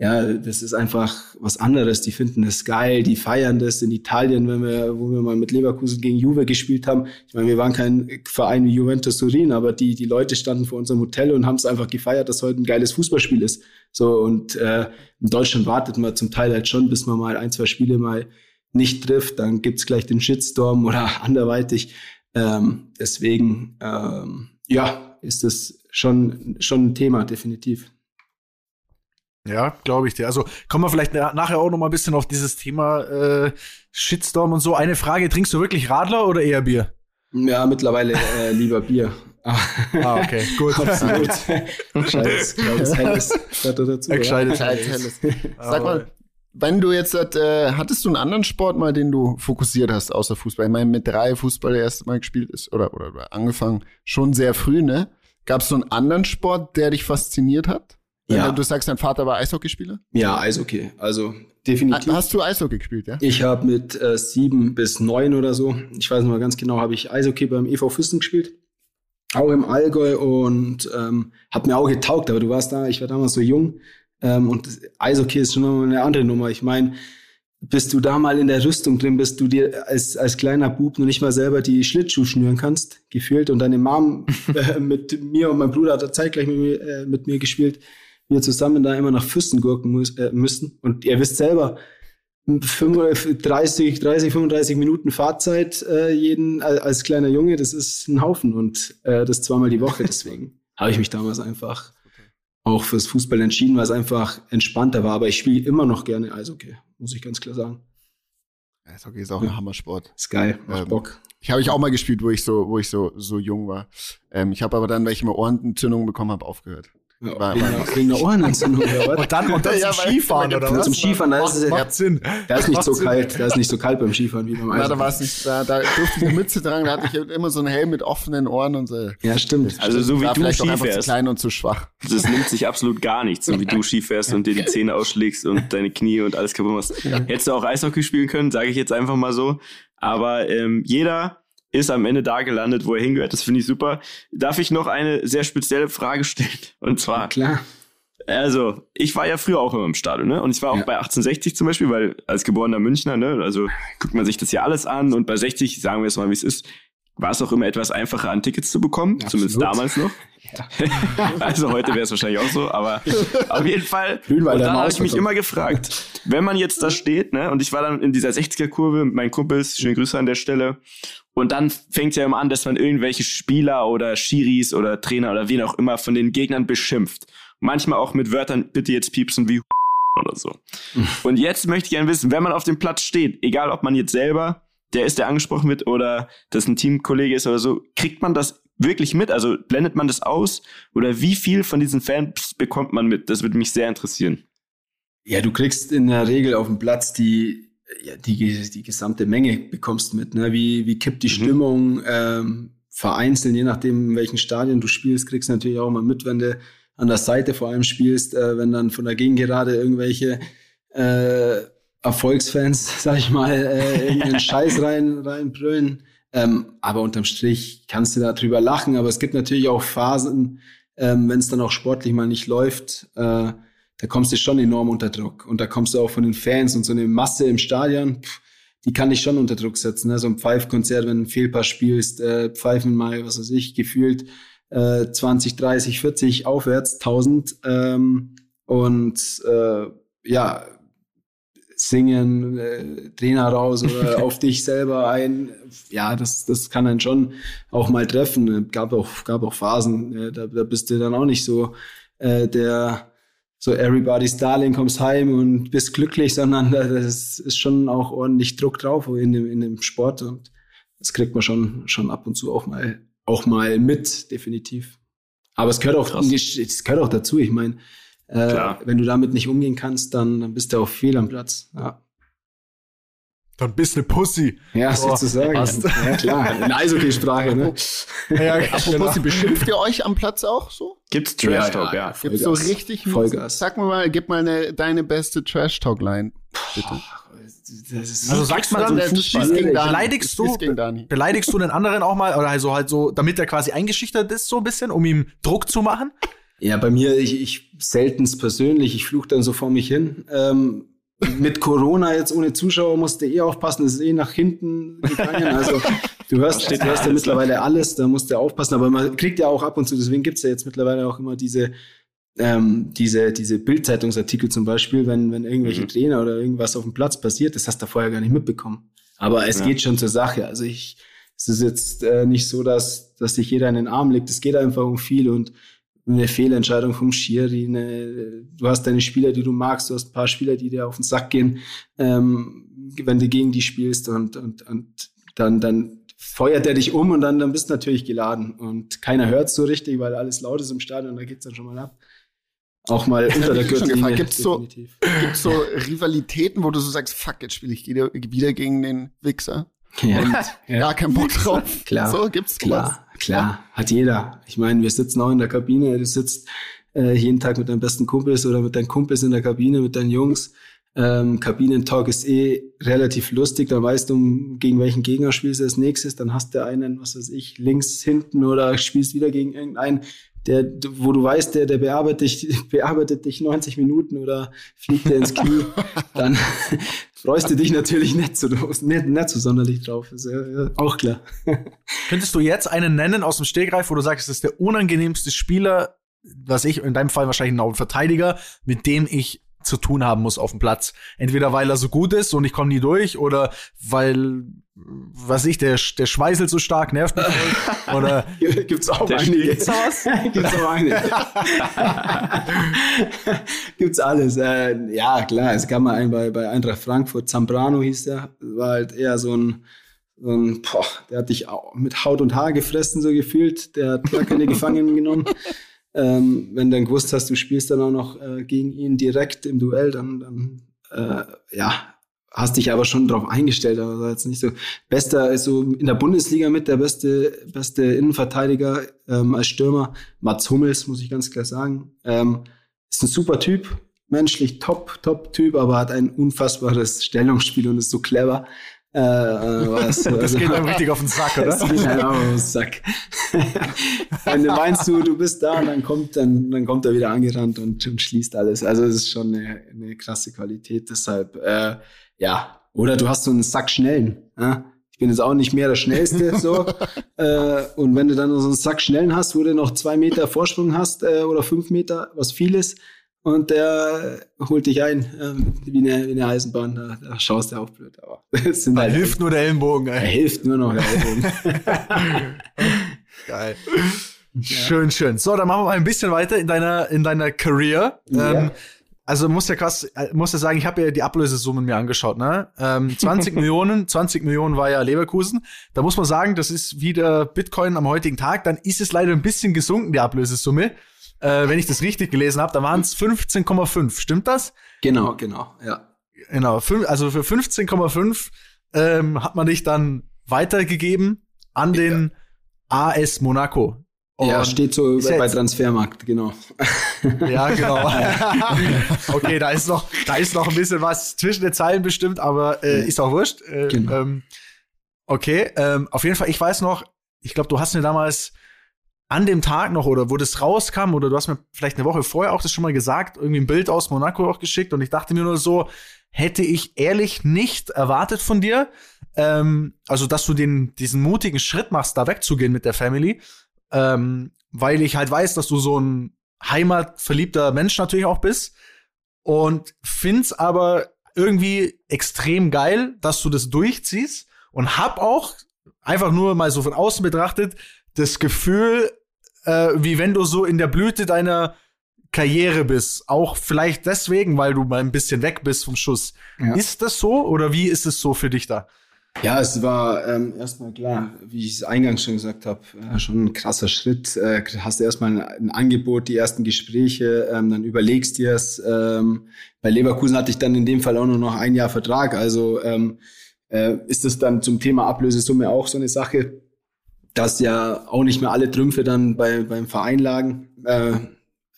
ja, das ist einfach was anderes. Die finden das geil, die feiern das. In Italien, wenn wir, wo wir mal mit Leverkusen gegen Juve gespielt haben, ich meine, wir waren kein Verein wie Juventus Turin, aber die, die Leute standen vor unserem Hotel und haben es einfach gefeiert, dass heute ein geiles Fußballspiel ist. So, und äh, in Deutschland wartet man zum Teil halt schon, bis man mal ein, zwei Spiele mal nicht trifft, dann gibt's gleich den Shitstorm oder anderweitig. Ähm, deswegen, ähm, ja, ist das schon, schon ein Thema, definitiv. Ja, glaube ich dir. Also kommen wir vielleicht nachher auch noch mal ein bisschen auf dieses Thema äh, Shitstorm und so. Eine Frage, trinkst du wirklich Radler oder eher Bier? Ja, mittlerweile äh, lieber Bier. ah, okay, gut. Absolut. Gescheites, gescheites Helles. Dazu, gescheites ja. Helles. Sag mal, wenn du jetzt, äh, hattest du einen anderen Sport mal, den du fokussiert hast, außer Fußball? Ich meine, mit drei Fußball das erste Mal gespielt ist oder, oder, oder angefangen, schon sehr früh, ne? Gab es so einen anderen Sport, der dich fasziniert hat? Ja. Du sagst, dein Vater war Eishockeyspieler? Ja, Eishockey. Also definitiv. Hast du Eishockey gespielt, ja? Ich habe mit äh, sieben bis neun oder so, ich weiß noch mal ganz genau, habe ich Eishockey beim EV Füssen gespielt. Auch im Allgäu und ähm, hat mir auch getaugt, aber du warst da, ich war damals so jung. Ähm, und Eishockey ist schon noch eine andere Nummer. Ich meine, bis du da mal in der Rüstung drin bist, du dir als, als kleiner Bub noch nicht mal selber die Schlittschuhe schnüren kannst, gefühlt. Und deine Mom äh, mit mir und meinem Bruder hat zeitgleich mit mir, äh, mit mir gespielt wir zusammen da immer nach Füssen gurken muss, äh, müssen. Und ihr wisst selber, 30, 30, 35 Minuten Fahrzeit äh, jeden als kleiner Junge, das ist ein Haufen und äh, das zweimal die Woche. Deswegen habe ich mich damals einfach auch fürs Fußball entschieden, weil es einfach entspannter war. Aber ich spiele immer noch gerne Eishockey, muss ich ganz klar sagen. Eishockey ist auch ein Hammersport. Ist geil, macht ähm, Bock. Ich habe ich auch mal gespielt, wo ich so, wo ich so, so jung war. Ähm, ich habe aber dann, weil ich mal Ohrenentzündungen bekommen habe, aufgehört. Ja, war, wegen, der Ohrenentzündung oder was? Und dann, und dann ja, zum Skifahren oder was? Zum Skifahren, da ist es ja, Sinn. Da ist nicht so Sinn. kalt, da ist nicht so kalt beim Skifahren wie beim Eis. da war es nicht, da, da durfte ich eine Mütze tragen, da hatte ich immer so einen Helm mit offenen Ohren und so. Ja, stimmt. Also so wie war du vielleicht Ski fährst. zu klein und zu schwach. Das nimmt sich absolut gar nichts, so wie du Ski fährst und dir die Zähne ausschlägst und deine Knie und alles kaputt machst. Hättest du auch Eishockey spielen können, sage ich jetzt einfach mal so. Aber ähm, jeder ist am Ende da gelandet, wo er hingehört. Das finde ich super. Darf ich noch eine sehr spezielle Frage stellen? Und zwar, ja, klar. Also, ich war ja früher auch immer im Stadion, ne? Und ich war auch ja. bei 1860 zum Beispiel, weil als geborener Münchner, ne? Also guckt man sich das ja alles an und bei 60, sagen wir es mal, wie es ist, war es auch immer etwas einfacher, an Tickets zu bekommen, Absolut. zumindest damals noch. Ja. also heute wäre es wahrscheinlich auch so, aber auf jeden Fall. und dann habe ich mich immer gefragt, wenn man jetzt da steht, ne, und ich war dann in dieser 60er-Kurve mit meinen Kumpels, schöne Grüße an der Stelle, Und dann fängt es ja immer an, dass man irgendwelche Spieler oder Schiris oder Trainer oder wen auch immer von den Gegnern beschimpft. Manchmal auch mit Wörtern, bitte jetzt piepsen wie oder so. Und jetzt möchte ich gerne wissen, wenn man auf dem Platz steht, egal ob man jetzt selber der ist, der angesprochen wird oder das ein Teamkollege ist oder so, kriegt man das wirklich mit? Also blendet man das aus? Oder wie viel von diesen Fans bekommt man mit? Das würde mich sehr interessieren. Ja, du kriegst in der Regel auf dem Platz die, ja, die, die gesamte Menge bekommst mit, ne? Wie, wie kippt die mhm. Stimmung? Ähm, vereinzelt, je nachdem, in welchen Stadien du spielst, kriegst du natürlich auch mal mit, wenn du an der Seite vor allem spielst, äh, wenn dann von der Gegengerade irgendwelche äh, Erfolgsfans, sag ich mal, äh, irgendeinen Scheiß rein, reinbrüllen. Ähm, aber unterm Strich kannst du da drüber lachen. Aber es gibt natürlich auch Phasen, ähm, wenn es dann auch sportlich mal nicht läuft, äh, da kommst du schon enorm unter Druck. Und da kommst du auch von den Fans und so eine Masse im Stadion, pff, die kann dich schon unter Druck setzen. Ne? So ein Pfeifkonzert, wenn du ein Fehlpass spielst, äh, pfeifen mal, was weiß ich, gefühlt äh, 20, 30, 40 aufwärts, 1000. Ähm, und äh, ja, singen, äh, Trainer raus oder auf dich selber ein. Ja, das, das kann dann schon auch mal treffen. Gab auch, gab auch Phasen, äh, da, da bist du dann auch nicht so äh, der so everybody's darling, kommst heim und bist glücklich, sondern das ist schon auch ordentlich Druck drauf in dem, in dem Sport und das kriegt man schon, schon ab und zu auch mal, auch mal mit, definitiv. Aber es gehört auch, es gehört auch dazu. Ich meine, äh, wenn du damit nicht umgehen kannst, dann, dann bist du auch fehl am Platz. Ja. Dann bist du eine Pussy. Ja, oh, sozusagen. Passt. Ja, klar. In Eishockey-Sprache, ne? ja, Apropos, genau. beschimpft ihr euch am Platz auch so? Gibt's Trash Talk, ja. ja. Gibt's so richtig Vollgas. Sag mir mal, gib mal eine, deine beste Trash Talk-Line, bitte. also sagst mal so dann, du beleidigst du, beleidigst du den anderen auch mal, oder also halt so, damit er quasi eingeschüchtert ist, so ein bisschen, um ihm Druck zu machen? Ja, bei mir, ich, ich seltenst persönlich, ich fluch dann so vor mich hin. Ähm, mit Corona jetzt ohne Zuschauer musste eh aufpassen, das ist eh nach hinten gegangen. Also du hörst, du hörst ja mittlerweile alles, da musst du aufpassen, aber man kriegt ja auch ab und zu, deswegen gibt's ja jetzt mittlerweile auch immer diese ähm, diese, diese Bildzeitungsartikel zum Beispiel, wenn, wenn irgendwelche mhm. Trainer oder irgendwas auf dem Platz passiert, das hast du vorher gar nicht mitbekommen. Aber es ja. geht schon zur Sache. Also ich, es ist jetzt äh, nicht so, dass, dass sich jeder in den Arm legt. Es geht einfach um viel und eine Fehlentscheidung vom Schiri, eine, du hast deine Spieler, die du magst, du hast ein paar Spieler, die dir auf den Sack gehen, ähm, wenn du gegen die spielst und, und, und dann, dann feuert er dich um und dann, dann bist du natürlich geladen und keiner hört so richtig, weil alles laut ist im Stadion, da geht's dann schon mal ab. Auch mal unter der Gürtellinie. Gibt's so, gibt's so Rivalitäten, wo du so sagst, fuck, jetzt spiele ich wieder, wieder gegen den Wichser? Ja. Und ja. gar keinen Bock drauf. Klar. So, gibt's Klar. Klar, hat jeder. Ich meine, wir sitzen auch in der Kabine, du sitzt äh, jeden Tag mit deinen besten Kumpels oder mit deinen Kumpels in der Kabine, mit deinen Jungs. Ähm, Kabinentalk ist eh relativ lustig, da weißt du, gegen welchen Gegner spielst du als nächstes, dann hast du einen, was weiß ich, links hinten oder spielst wieder gegen irgendeinen, der, wo du weißt, der, der bearbeitet dich, bearbeitet dich 90 Minuten oder fliegt dir ins Knie, dann freust du dich natürlich nicht so, nicht, nicht so sonderlich drauf. Ist ja, ja auch klar. Könntest du jetzt einen nennen aus dem Stegreif, wo du sagst, das ist der unangenehmste Spieler, was ich, in deinem Fall wahrscheinlich ein Verteidiger, mit dem ich zu tun haben muss auf dem Platz. Entweder weil er so gut ist und ich komme nie durch oder weil was ich, der, der schweißelt so stark, nervt mich. Oder gibt's auch der einige. Gibt's auch einige. gibt's alles. Äh, ja, klar, es gab mal einen bei, bei Eintracht Frankfurt, Zambrano hieß der, war halt eher so ein, so ein boah, der hat dich mit Haut und Haar gefressen, so gefühlt. Der hat gar keine Gefangenen genommen. Ähm, wenn du dann gewusst hast, du spielst dann auch noch äh, gegen ihn direkt im Duell, dann, dann äh, ja, hast dich aber schon darauf eingestellt, war jetzt nicht so. Bester ist so in der Bundesliga mit der beste, beste Innenverteidiger ähm, als Stürmer. Mats Hummels, muss ich ganz klar sagen. Ähm, ist ein super Typ, menschlich top, top Typ, aber hat ein unfassbares Stellungsspiel und ist so clever. Äh, äh was, das also, geht einem richtig auf den Sack, oder? Das geht einem auf den Sack. Wenn du meinst, du, du bist da und dann kommt, dann, dann kommt er wieder angerannt und, und schließt alles. Also es ist schon eine, eine krasse Qualität. Deshalb, äh, ja, oder du hast so einen Sack Schnellen. Ja? Ich bin jetzt auch nicht mehr der Schnellste, so. äh, und wenn du dann so einen Sack Schnellen hast, wo du noch zwei Meter Vorsprung hast äh, oder fünf Meter, was viel ist, und der holt dich ein, ähm, wie, eine, wie eine Eisenbahn. Da, da schaust du auch blöd. Aber sind da halt hilft nur der Ellenbogen. Ey. Er hilft nur noch der Ellenbogen. Geil. Schön, schön. So, dann machen wir mal ein bisschen weiter in deiner, in deiner Career. Ja. Ähm, also muss ja krass, äh, muss ja sagen, ich habe ja die Ablösesummen mir angeschaut, ne? Ähm, 20 Millionen, 20 Millionen war ja Leverkusen. Da muss man sagen, das ist wieder Bitcoin am heutigen Tag. Dann ist es leider ein bisschen gesunken, die Ablösesumme. Äh, wenn ich das richtig gelesen habe, da waren es 15,5. Stimmt das? Genau, genau, ja. Genau, also für 15,5 ähm, hat man dich dann weitergegeben an den ja. AS Monaco. Und ja, steht so bei jetzt, Transfermarkt, genau. Ja, genau. okay, da ist noch, da ist noch ein bisschen was zwischen den Zeilen bestimmt, aber äh, ist auch wurscht. Äh, genau. ähm, okay, ähm, auf jeden Fall, ich weiß noch, ich glaube, du hast mir damals an dem Tag noch oder wo das rauskam oder du hast mir vielleicht eine Woche vorher auch das schon mal gesagt, irgendwie ein Bild aus Monaco auch geschickt und ich dachte mir nur so, hätte ich ehrlich nicht erwartet von dir, ähm, also dass du den diesen mutigen Schritt machst, da wegzugehen mit der Family ähm, weil ich halt weiß, dass du so ein heimatverliebter Mensch natürlich auch bist und find's aber irgendwie extrem geil, dass du das durchziehst und hab auch einfach nur mal so von außen betrachtet das Gefühl, äh, wie wenn du so in der Blüte deiner Karriere bist. Auch vielleicht deswegen, weil du mal ein bisschen weg bist vom Schuss. Ja. Ist das so oder wie ist es so für dich da? Ja, es war ähm, erstmal klar, wie ich es eingangs schon gesagt habe, äh, schon ein krasser Schritt. Äh, hast du erstmal ein, ein, Angebot, die ersten Gespräche, ähm, dann überlegst dir es. Ähm, bei Leverkusen hatte ich dann in dem Fall auch nur noch ein Jahr Vertrag. Also ähm, äh, ist es dann zum Thema Ablösesumme auch so eine Sache, dass ja auch nicht mehr alle Trümpfe dann bei, beim Verein lagen. Äh,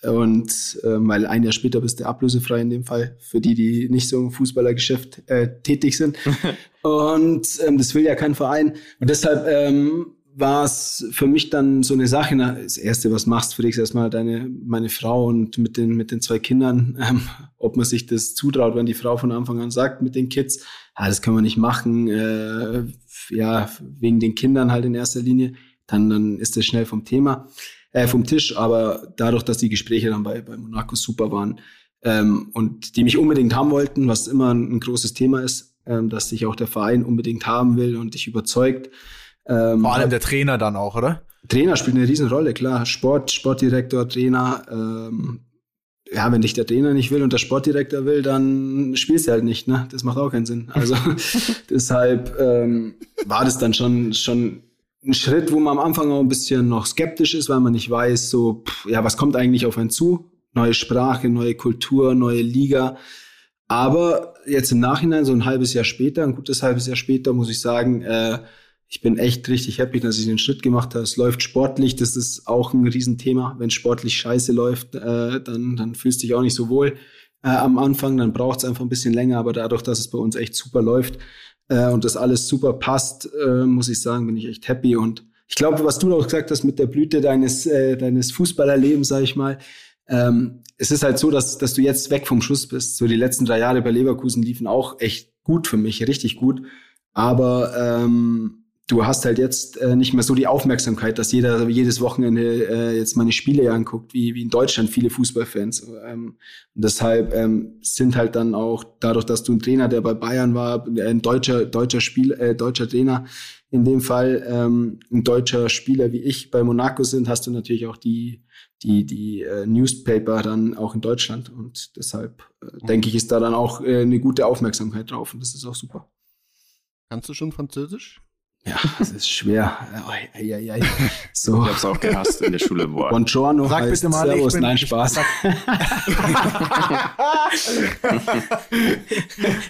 und äh, weil ein Jahr später bist du ablösefrei in dem Fall, für die, die nicht so im Fußballergeschäft äh, tätig sind. und ähm, das will ja kein Verein. Und deshalb ähm, war es für mich dann so eine Sache. Na, das Erste, was machst, fragst erstmal deine, meine Frau und mit den, mit den zwei Kindern, ähm, ob man sich das zutraut, wenn die Frau von Anfang an sagt mit den Kids, ja, das können wir nicht machen, äh, ja, wegen den Kindern halt in erster Linie, dann, dann ist das schnell vom Thema äh, vom Tisch, aber dadurch, dass die Gespräche dann bei, bei Monaco super waren ähm, und die mich unbedingt haben wollten, was immer ein, ein großes Thema ist, ähm, dass sich auch der Verein unbedingt haben will und dich überzeugt. Ähm, Vor allem der Trainer dann auch, oder? Trainer spielt eine Riesenrolle, klar. Sport, Sportdirektor, Trainer. Ähm, ja, wenn dich der Trainer nicht will und der Sportdirektor will, dann spielst du halt nicht, ne? Das macht auch keinen Sinn. Also deshalb ähm, war das dann schon schon ein Schritt, wo man am Anfang auch ein bisschen noch skeptisch ist, weil man nicht weiß, so, pff, ja, was kommt eigentlich auf einen zu? Neue Sprache, neue Kultur, neue Liga. Aber jetzt im Nachhinein, so ein halbes Jahr später, ein gutes halbes Jahr später, muss ich sagen, äh, ich bin echt richtig happy, dass ich den Schritt gemacht habe. Es läuft sportlich, das ist auch ein Riesenthema. Wenn sportlich scheiße läuft, äh, dann, dann fühlst du dich auch nicht so wohl äh, am Anfang. Dann braucht es einfach ein bisschen länger, aber dadurch, dass es bei uns echt super läuft, äh, und das alles super passt, äh, muss ich sagen, bin ich echt happy. Und ich glaube, was du auch gesagt hast mit der Blüte deines, äh, deines Fußballerlebens, sag ich mal, ähm, es ist halt so, dass, dass du jetzt weg vom Schuss bist. So die letzten drei Jahre bei Leverkusen liefen auch echt gut für mich, richtig gut. Aber ähm, du hast halt jetzt äh, nicht mehr so die Aufmerksamkeit, dass jeder jedes Wochenende äh, jetzt meine Spiele anguckt, wie, wie in Deutschland viele Fußballfans. Ähm, und deshalb ähm, sind halt dann auch, dadurch, dass du ein Trainer, der bei Bayern war, ein deutscher, deutscher Spiel, äh, deutscher Trainer, in dem Fall ähm, ein deutscher Spieler wie ich bei Monaco sind, hast du natürlich auch die, die, die äh, Newspaper dann auch in Deutschland. Und deshalb äh, denke ich, ist da dann auch äh, eine gute Aufmerksamkeit drauf. Und das ist auch super. Kannst du schon Französisch? Ja, es ist schwer. Ei, ei, ei. So. Ich hab's auch gehasst in der Schule. Boah. Buongiorno Sag heißt bitte mal, Servus. Nein, Spaß.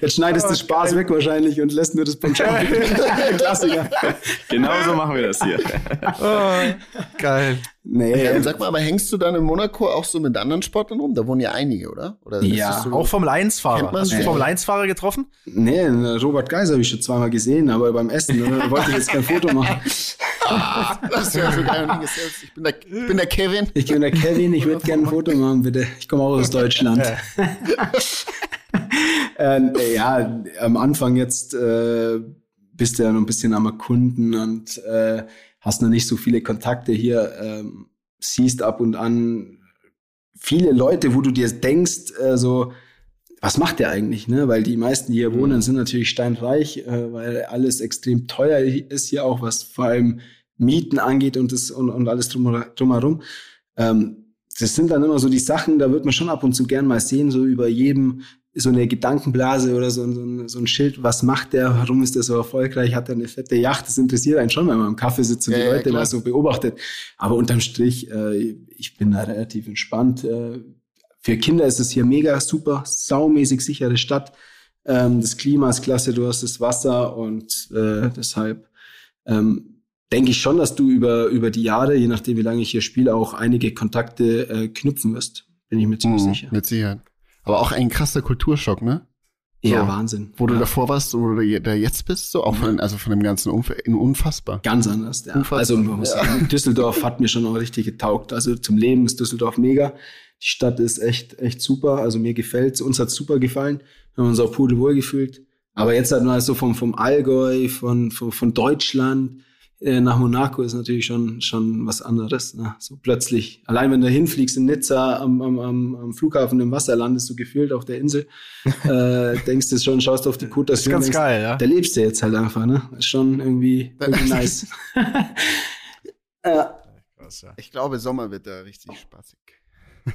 Jetzt schneidest du oh, Spaß geil. weg wahrscheinlich und lässt nur das Buongiorno. Klassiker. Genauso machen wir das hier. Oh, geil. Nee. Ja, sag mal, aber hängst du dann in Monaco auch so mit anderen Sportlern rum? Da wohnen ja einige, oder? oder ja, so, auch Formel 1-Fahrer. Hast du nee. Formel 1-Fahrer getroffen? Nee, Robert Geiser habe ich schon zweimal gesehen, aber beim Essen ne, wollte ich jetzt kein Foto machen. ah, das wäre so geil. Ich bin, der, ich bin der Kevin. Ich bin der Kevin, ich würde gerne ein Foto machen, bitte. Ich komme auch aus Deutschland. äh, ja, am Anfang jetzt äh, bist du ja noch ein bisschen am Erkunden und äh, hast noch nicht so viele Kontakte hier, ähm, siehst ab und an viele Leute, wo du dir denkst, äh, so, was macht der eigentlich? Ne? Weil die meisten, die hier wohnen, sind natürlich steinreich, äh, weil alles extrem teuer ist hier auch, was vor allem Mieten angeht und, das, und, und alles drum, drumherum. Ähm, das sind dann immer so die Sachen, da wird man schon ab und zu gern mal sehen, so über jedem so eine Gedankenblase oder so, so, ein, so ein Schild, was macht der, warum ist der so erfolgreich, hat er eine fette Yacht, das interessiert einen schon, wenn man im Kaffee sitzt und ja, die Leute ja, mal so beobachtet. Aber unterm Strich, äh, ich bin da relativ entspannt. Äh, für Kinder ist es hier mega super, saumäßig sichere Stadt. Ähm, das Klima ist klasse, du hast das Wasser und äh, deshalb ähm, denke ich schon, dass du über, über die Jahre, je nachdem wie lange ich hier spiele, auch einige Kontakte äh, knüpfen wirst. Bin ich mir ziemlich mhm, sicher. Mit Sicherheit. Aber auch ein krasser Kulturschock, ne? So, ja, Wahnsinn. Wo ja. du davor warst, wo du da jetzt bist, so auch von, also von dem ganzen Umfeld, unfassbar. Ganz anders, ja. Unfassbar. Also man muss sagen, Düsseldorf hat mir schon auch richtig getaugt. Also zum Leben ist Düsseldorf mega. Die Stadt ist echt, echt super. Also mir gefällt's. Uns hat's super gefallen. Wir haben uns auch pudelwohl gefühlt. Aber jetzt halt mal so vom, vom Allgäu, von, von, von Deutschland, äh, nach Monaco ist natürlich schon, schon was anderes. Ne? So plötzlich, allein wenn du hinfliegst in Nizza am, am, am Flughafen im Wasser landest du gefühlt auf der Insel, äh, denkst du schon, schaust auf die Côte Das ist ganz denkst, geil, ja. Da lebst du jetzt halt einfach, ne? Ist schon irgendwie, irgendwie nice. ja. Ich glaube, Sommer wird da richtig spaßig.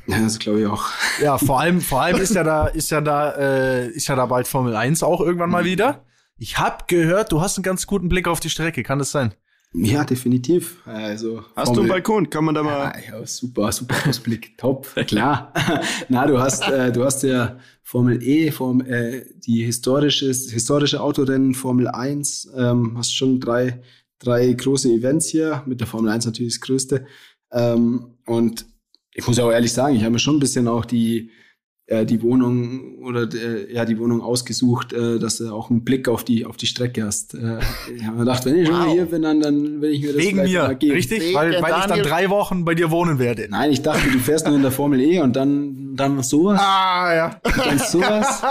Ja, das glaube ich auch. Ja, vor allem, vor allem ist ja da, ist ja da, äh, ist ja da bald Formel 1 auch irgendwann mal wieder. Ich habe gehört, du hast einen ganz guten Blick auf die Strecke. Kann das sein? Ja, definitiv. Also, hast Formel, du einen Balkon? Kann man da mal. Ja, ja super, super Ausblick. Top, klar. Na, du hast, äh, du hast ja Formel E, Form, äh, die historische, historische Autorennen, Formel 1, ähm, hast schon drei, drei große Events hier, mit der Formel 1 natürlich das größte. Ähm, und ich muss auch ehrlich sagen, ich habe mir schon ein bisschen auch die, äh, die Wohnung oder äh, ja die Wohnung ausgesucht, äh, dass du auch einen Blick auf die auf die Strecke hast. Äh, ich habe mir gedacht, wenn ich wow. schon mal hier bin, dann, dann will ich mir das Wegen mir, mal geben. richtig? Wegen weil, weil ich dann drei Wochen bei dir wohnen werde. Nein, ich dachte, du fährst nur in der Formel E und dann dann sowas. Ah ja. Und dann sowas.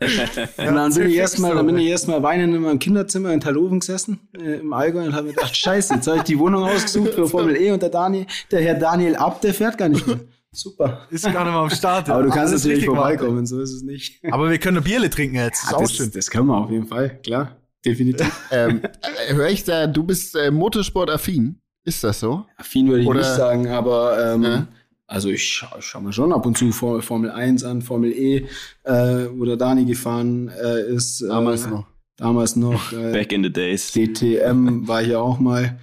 und dann bin ich erstmal, dann bin ich erstmal weinend in meinem Kinderzimmer in Talhofen gesessen äh, im Allgäu und habe mir gedacht, Scheiße, jetzt habe ich die Wohnung ausgesucht für Formel E und der Daniel, der Herr Daniel Ab, der fährt gar nicht mehr. Super. Ist gar nicht mal am Start. Aber du kannst natürlich vorbeikommen, machen. so ist es nicht. Aber wir können Bierle trinken jetzt. Das, ja, das, das, das können wir auf jeden Fall, klar. Definitiv. ähm, äh, hör ich da, du bist äh, Motorsport-affin? Ist das so? Affin würde ich Oder? nicht sagen, aber ähm, ja. also ich, scha ich schaue mir schon ab und zu Formel 1 an, Formel E, äh, wo der Dani gefahren äh, ist. Damals äh, noch. Damals noch. Äh, Back in the days. DTM war hier auch mal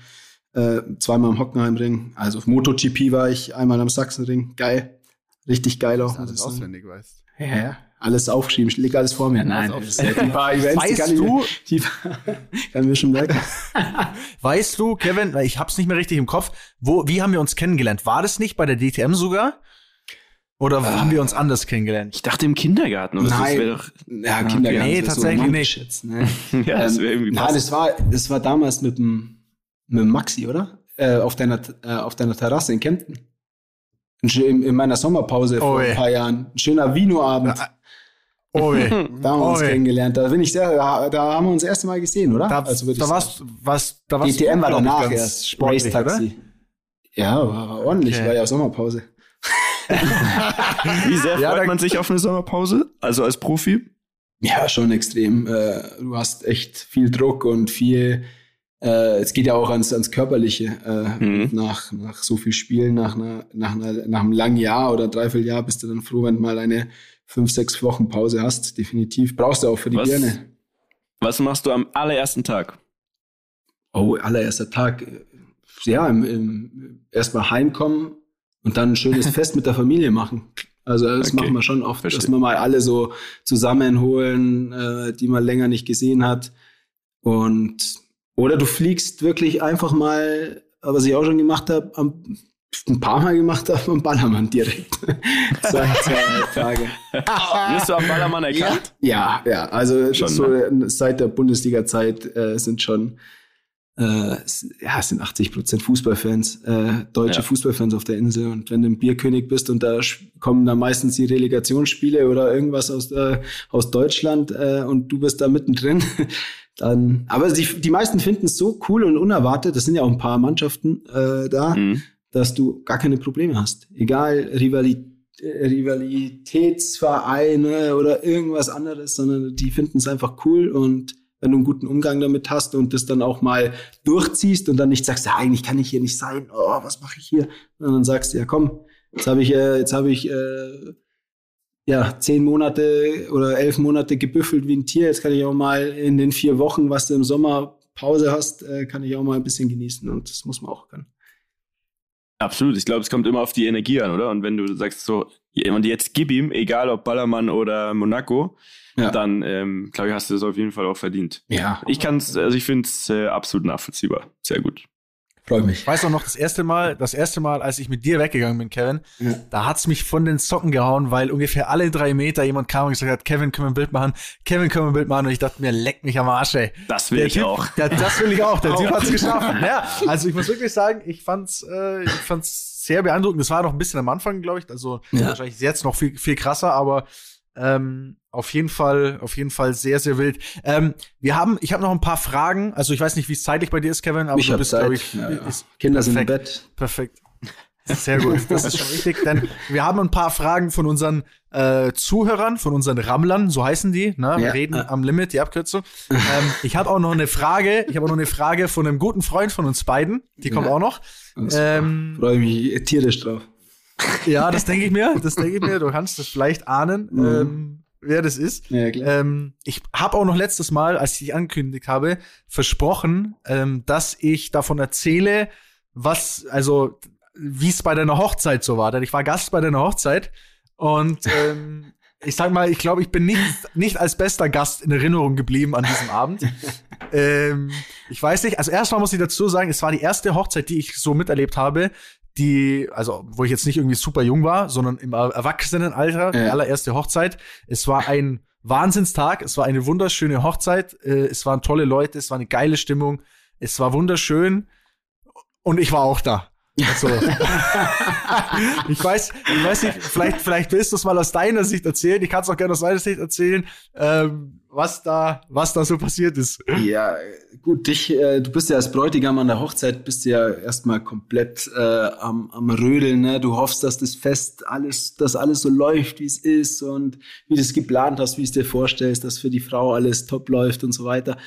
äh, zweimal im Hockenheimring. Also auf MotoGP war ich, einmal am Sachsenring. Geil. Richtig geil auch. Dass du alles auswendig weißt. Ja, ja. Alles aufgeschrieben, liegt alles vor mir. Nein, das ist ein paar Events, weißt die kann du, ich, die kann mir schon merken. weißt du, Kevin, ich hab's nicht mehr richtig im Kopf, wo, wie haben wir uns kennengelernt? War das nicht bei der DTM sogar? Oder äh, haben wir uns anders kennengelernt? Ich dachte im Kindergarten. Oder nein, das doch, ja, Kindergarten. Nee, tatsächlich so nicht. Ne? ja, das wäre irgendwie ähm, Nein, das war, das war damals mit dem, mit Maxi, oder? Äh, auf, deiner, äh, auf deiner Terrasse in Kempten. In, in meiner Sommerpause vor ein paar Jahren. Ein schöner Vino-Abend. Oh, da haben wir uns kennengelernt. Da bin ich sehr, da, da, haben wir uns das erste Mal gesehen, oder? Da, also da warst, was, da warst DTM war danach erst. Race Taxi. Ja, war, war ordentlich, okay. war ja Sommerpause. Wie sehr ja, freut man sich auf eine Sommerpause? Also als Profi? Ja, schon extrem. Äh, du hast echt viel Druck und viel äh, es geht ja auch ans, ans Körperliche. Äh, mhm. nach, nach so viel Spielen, nach, einer, nach, einer, nach einem langen Jahr oder dreiviertel Jahr bist du dann froh, wenn du mal eine fünf, sechs Wochen Pause hast. Definitiv. Brauchst du auch für die was, Birne. Was machst du am allerersten Tag? Oh, allererster Tag. Ja, im, im, erstmal heimkommen und dann ein schönes Fest mit der Familie machen. Also das okay. machen wir schon oft, Verstehe. dass wir mal alle so zusammenholen, äh, die man länger nicht gesehen hat. Und oder du fliegst wirklich einfach mal, was ich auch schon gemacht habe, ein paar Mal gemacht habe, am Ballermann direkt. zwei, zwei Tage. Wirst du am Ballermann erkannt? Ja, ja. Also schon, so ne? seit der Bundesliga-Zeit äh, sind schon äh, ja, es sind 80 Prozent Fußballfans, äh, deutsche ja. Fußballfans auf der Insel. Und wenn du ein Bierkönig bist und da kommen dann meistens die Relegationsspiele oder irgendwas aus, äh, aus Deutschland äh, und du bist da mittendrin, dann, aber die, die meisten finden es so cool und unerwartet, das sind ja auch ein paar Mannschaften äh, da, mhm. dass du gar keine Probleme hast. Egal, Rivalität, Rivalitätsvereine oder irgendwas anderes, sondern die finden es einfach cool und wenn du einen guten Umgang damit hast und das dann auch mal durchziehst und dann nicht sagst, ja, eigentlich kann ich hier nicht sein, oh, was mache ich hier? Und dann sagst du, ja komm, jetzt habe ich, äh, jetzt habe ich äh, ja zehn Monate oder elf Monate gebüffelt wie ein Tier. Jetzt kann ich auch mal in den vier Wochen, was du im Sommer Pause hast, äh, kann ich auch mal ein bisschen genießen und das muss man auch können. Absolut. Ich glaube, es kommt immer auf die Energie an, oder? Und wenn du sagst so, und jetzt gib ihm, egal ob Ballermann oder Monaco, ja. dann ähm, glaube ich, hast du das auf jeden Fall auch verdient. Ja. Ich kann es, also ich finde es äh, absolut nachvollziehbar. Sehr gut. Freue mich. Ich weiß auch noch, das erste Mal, das erste Mal, als ich mit dir weggegangen bin, Kevin, ja. da hat's mich von den Socken gehauen, weil ungefähr alle drei Meter jemand kam und gesagt hat, Kevin, können wir ein Bild machen? Kevin, können wir ein Bild machen? Und ich dachte mir, leck mich am Arsch, ey. Das will der ich typ, auch. Der, das will ich auch. Der Typ hat's geschafft. Ja, also ich muss wirklich sagen, ich fand's, äh, ich fand's sehr beeindruckend. Das war noch ein bisschen am Anfang, glaube ich. Also ja. wahrscheinlich jetzt noch viel, viel krasser, aber ähm, auf jeden Fall, auf jeden Fall sehr, sehr wild. Ähm, wir haben, ich habe noch ein paar Fragen. Also ich weiß nicht, wie es zeitlich bei dir ist, Kevin, aber ich du bist, glaube ich, ja, ja. Kinder perfekt, sind im Bett. Perfekt. Sehr gut, das ist schon richtig, denn wir haben ein paar Fragen von unseren äh, Zuhörern, von unseren Rammlern, so heißen die, ne? Wir ja, reden am Limit, die Abkürzung. ähm, ich habe auch noch eine Frage, ich habe auch noch eine Frage von einem guten Freund von uns beiden, die kommt auch noch. Ähm, Freue mich tierisch drauf. Ja, das denke ich mir. Das denke ich mir. Du kannst das vielleicht ahnen, mhm. ähm, wer das ist. Ja, ähm, ich habe auch noch letztes Mal, als ich dich angekündigt habe, versprochen, ähm, dass ich davon erzähle, was, also wie es bei deiner Hochzeit so war. Denn ich war Gast bei deiner Hochzeit und ähm, ich sag mal, ich glaube, ich bin nicht, nicht als bester Gast in Erinnerung geblieben an diesem Abend. Ähm, ich weiß nicht, also erstmal muss ich dazu sagen, es war die erste Hochzeit, die ich so miterlebt habe, die, also wo ich jetzt nicht irgendwie super jung war, sondern im Erwachsenenalter, die allererste Hochzeit. Es war ein Wahnsinnstag, es war eine wunderschöne Hochzeit, äh, es waren tolle Leute, es war eine geile Stimmung, es war wunderschön und ich war auch da. Also, ich weiß, ich weiß nicht, vielleicht, vielleicht willst du es mal aus deiner Sicht erzählen. Ich kann es auch gerne aus meiner Sicht erzählen, ähm, was da, was da so passiert ist. Ja, gut, dich, äh, du bist ja als Bräutigam an der Hochzeit, bist ja erstmal komplett äh, am, am Rödeln. Ne? Du hoffst, dass das Fest alles, dass alles so läuft, wie es ist und wie du es geplant hast, wie es dir vorstellst, dass für die Frau alles top läuft und so weiter.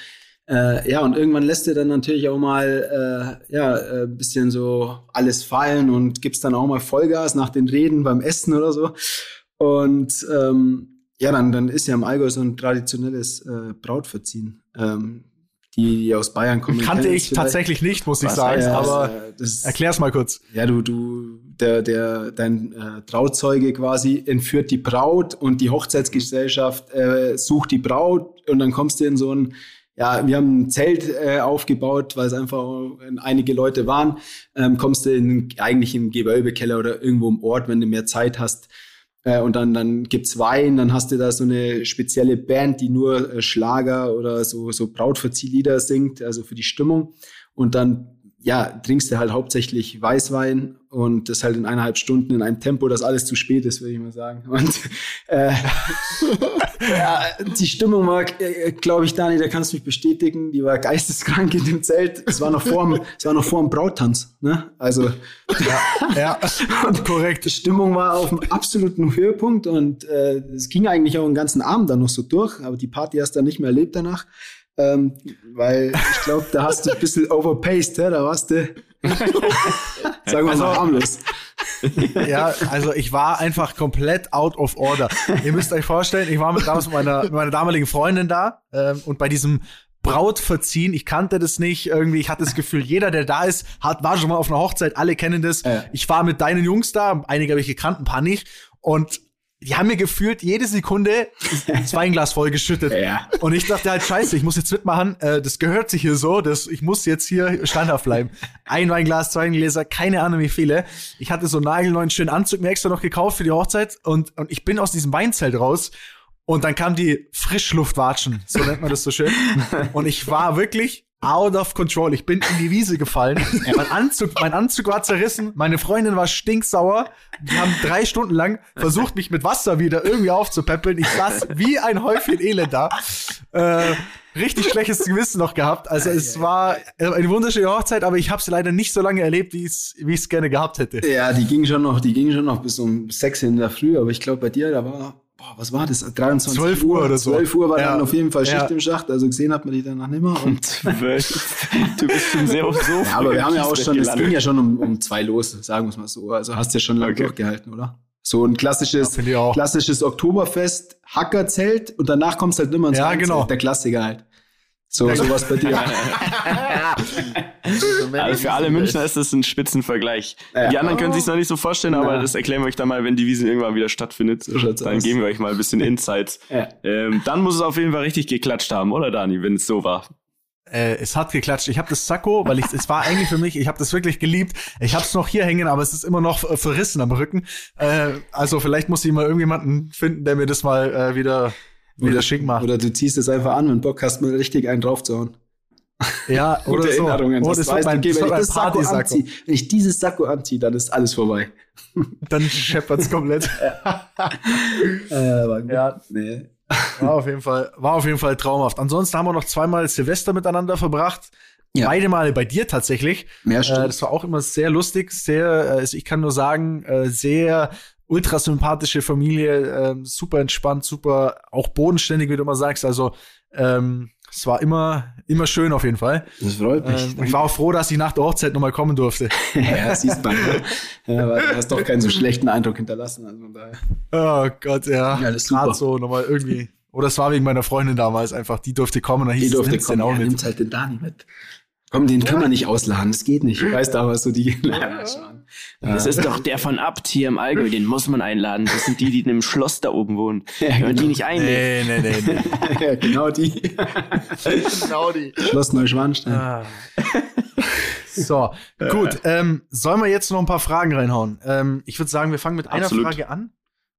Äh, ja, und irgendwann lässt du dann natürlich auch mal äh, ja, äh, ein bisschen so alles fallen und gibst dann auch mal Vollgas nach den Reden beim Essen oder so. Und ähm, ja, dann, dann ist ja im Allgäu so ein traditionelles äh, Brautverziehen. Ähm, die, die aus Bayern kommen. Kannte ich tatsächlich nicht, muss ich sagen, ja, aber das, erklär's mal kurz. Ja, du, du, der, der, dein äh, Trauzeuge quasi entführt die Braut und die Hochzeitsgesellschaft äh, sucht die Braut und dann kommst du in so ein ja, wir haben ein Zelt äh, aufgebaut, weil es einfach einige Leute waren. Ähm, kommst du in, eigentlich im Gewölbekeller oder irgendwo im Ort, wenn du mehr Zeit hast. Äh, und dann, dann gibt's Wein, dann hast du da so eine spezielle Band, die nur äh, Schlager oder so, so Brautverziehlieder singt, also für die Stimmung. Und dann ja, trinkst du halt hauptsächlich Weißwein und das halt in eineinhalb Stunden in einem Tempo, das alles zu spät ist, würde ich mal sagen. Und äh, ja, die Stimmung war, äh, glaube ich, Dani, da kannst du mich bestätigen, die war geisteskrank in dem Zelt. Es war noch vor dem, es war noch vor dem Brauttanz, ne? Also ja, ja korrekt. Die Stimmung war auf dem absoluten Höhepunkt und äh, es ging eigentlich auch den ganzen Abend dann noch so durch, aber die Party hast du dann nicht mehr erlebt danach. Ähm, weil ich glaube, da hast du ein bisschen overpaced, ja? da warst du, sagen wir also, mal, harmlos. ja, also ich war einfach komplett out of order. Ihr müsst euch vorstellen, ich war mit damals mit meiner, mit meiner damaligen Freundin da ähm, und bei diesem Brautverziehen, ich kannte das nicht irgendwie, ich hatte das Gefühl, jeder, der da ist, hat, war schon mal auf einer Hochzeit, alle kennen das. Ja. Ich war mit deinen Jungs da, einige habe ich gekannt, ein paar nicht und die haben mir gefühlt jede Sekunde das Weinglas voll geschüttet. Ja. Und ich dachte halt, scheiße, ich muss jetzt mitmachen, äh, das gehört sich hier so, das, ich muss jetzt hier standhaft bleiben. Ein Weinglas, zwei Gläser, keine Ahnung wie viele. Ich hatte so einen nagelneuen schönen Anzug mir extra noch gekauft für die Hochzeit und, und ich bin aus diesem Weinzelt raus und dann kam die Frischluftwatschen, so nennt man das so schön. Und ich war wirklich out of control. Ich bin in die Wiese gefallen. mein, Anzug, mein Anzug war zerrissen. Meine Freundin war stinksauer. Die haben drei Stunden lang versucht, mich mit Wasser wieder irgendwie aufzupäppeln. Ich saß wie ein Häufchen Elend da. Äh, richtig schlechtes Gewissen noch gehabt. Also es war eine wunderschöne Hochzeit, aber ich habe sie leider nicht so lange erlebt, wie ich es gerne gehabt hätte. Ja, die ging schon noch, die ging schon noch bis um sechs in der Früh, aber ich glaube bei dir, da war, boah, was war das? 23 12 Uhr oder so. 12 Uhr war Ja. dann auf jeden Fall Schicht Ja. im Schacht, also gesehen hat man die danach nicht mehr. Und, du bist schon sehr so ja, aber wir haben ja auch schon, es ging ja schon um, um zwei los, sagen wir es mal so. Also hast ja schon lange Okay. durchgehalten, oder? So ein klassisches, auch. klassisches Oktoberfest, Hackerzelt und danach kommst halt nimmer ins Ja, genau. Der Klassiker halt. So, sowas bei dir. Also für alle Münchner ist das ein Spitzenvergleich. Ja. Die anderen können sich noch nicht so vorstellen, aber das erklären wir euch dann mal, wenn die Wiese irgendwann wieder stattfindet. schaut's dann aus. geben wir euch mal ein bisschen Insights. Ja. ähm, dann muss es auf jeden Fall richtig geklatscht haben, oder Dani, wenn es so war? Äh, es hat geklatscht. Ich habe das Sakko, weil ich es war eigentlich für mich, ich habe das wirklich geliebt. Ich habe es noch hier hängen, aber es ist immer noch äh, verrissen am Rücken. Äh, also vielleicht muss ich mal irgendjemanden finden, der mir das mal äh, wieder wieder schick macht. Oder du ziehst es einfach an und Bock hast, mal richtig einen draufzuhauen. ja, oder Gute so. Erinnerungen. Oh, das mein, das wenn ich das Sakko anziehe, wenn ich dieses Sakko anziehe, dann ist alles vorbei. Dann scheppert's komplett. Äh. Ja. Nee. War auf jeden Fall, war auf jeden Fall traumhaft. Ansonsten haben wir noch zweimal Silvester miteinander verbracht. Ja. Beide Male bei dir tatsächlich. Mehr Äh, stimmt. das war auch immer sehr lustig, sehr, äh, also ich kann nur sagen, äh, sehr ultra sympathische Familie, ähm, super entspannt, super auch bodenständig, wie du immer sagst. Also ähm, es war immer, immer schön auf jeden Fall. Das freut mich. Ähm, ich war auch froh, dass ich nach der Hochzeit nochmal kommen durfte. ja, siehst man. Ja, aber du hast doch keinen so schlechten Eindruck hinterlassen. Also von daher. Oh Gott, ja. Ja, das ist super. So nochmal irgendwie. Oder es war wegen meiner Freundin damals einfach, die durfte kommen, dann hieß Die es, durfte den kommen. auch Ja, mit. nimmt halt den Dani mit. Komm, den können wir nicht ausladen. Das geht nicht. Weißt du, aber so die. Das ist doch der von Abt hier im Allgäu, den muss man einladen. Das sind die, die in einem Schloss da oben wohnen. Ja, Wenn man genau. die nicht einlädt. Nee, nee, nee, nee. ja, genau die. genau die. Schloss Neuschwanstein. Ah. So, gut. Ähm, sollen wir jetzt noch ein paar Fragen reinhauen? Ähm, ich würde sagen, wir fangen mit einer Absolut. Frage an.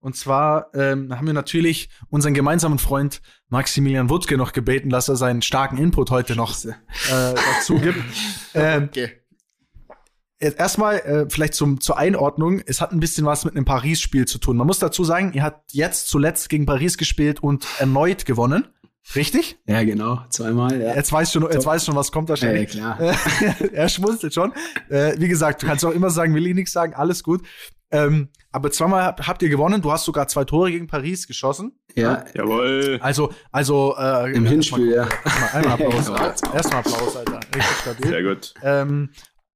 Und zwar ähm, haben wir natürlich unseren gemeinsamen Freund Maximilian Wuttke noch gebeten, dass er seinen starken Input heute noch äh, dazu gibt. Ähm, Okay. Erstmal äh, vielleicht zum, zur Einordnung. Es hat ein bisschen was mit einem Paris-Spiel zu tun. Man muss dazu sagen, ihr habt jetzt zuletzt gegen Paris gespielt und erneut gewonnen. Richtig? Ja, genau. Zweimal, ja. Jetzt weißt du, jetzt weißt schon, was kommt Ja, wahrscheinlich. klar. er schmunzelt schon. Äh, wie gesagt, du kannst auch immer sagen, will ich nichts sagen, alles gut. Ähm, aber zweimal habt, habt ihr gewonnen. Du hast sogar zwei Tore gegen Paris geschossen. Ja, Jawohl. Also, also äh, im Hinspiel, ja. Erstmal, einmal Applaus. Ja. Erstmal Applaus, Alter. Richtig stabil. Sehr gut. Ähm,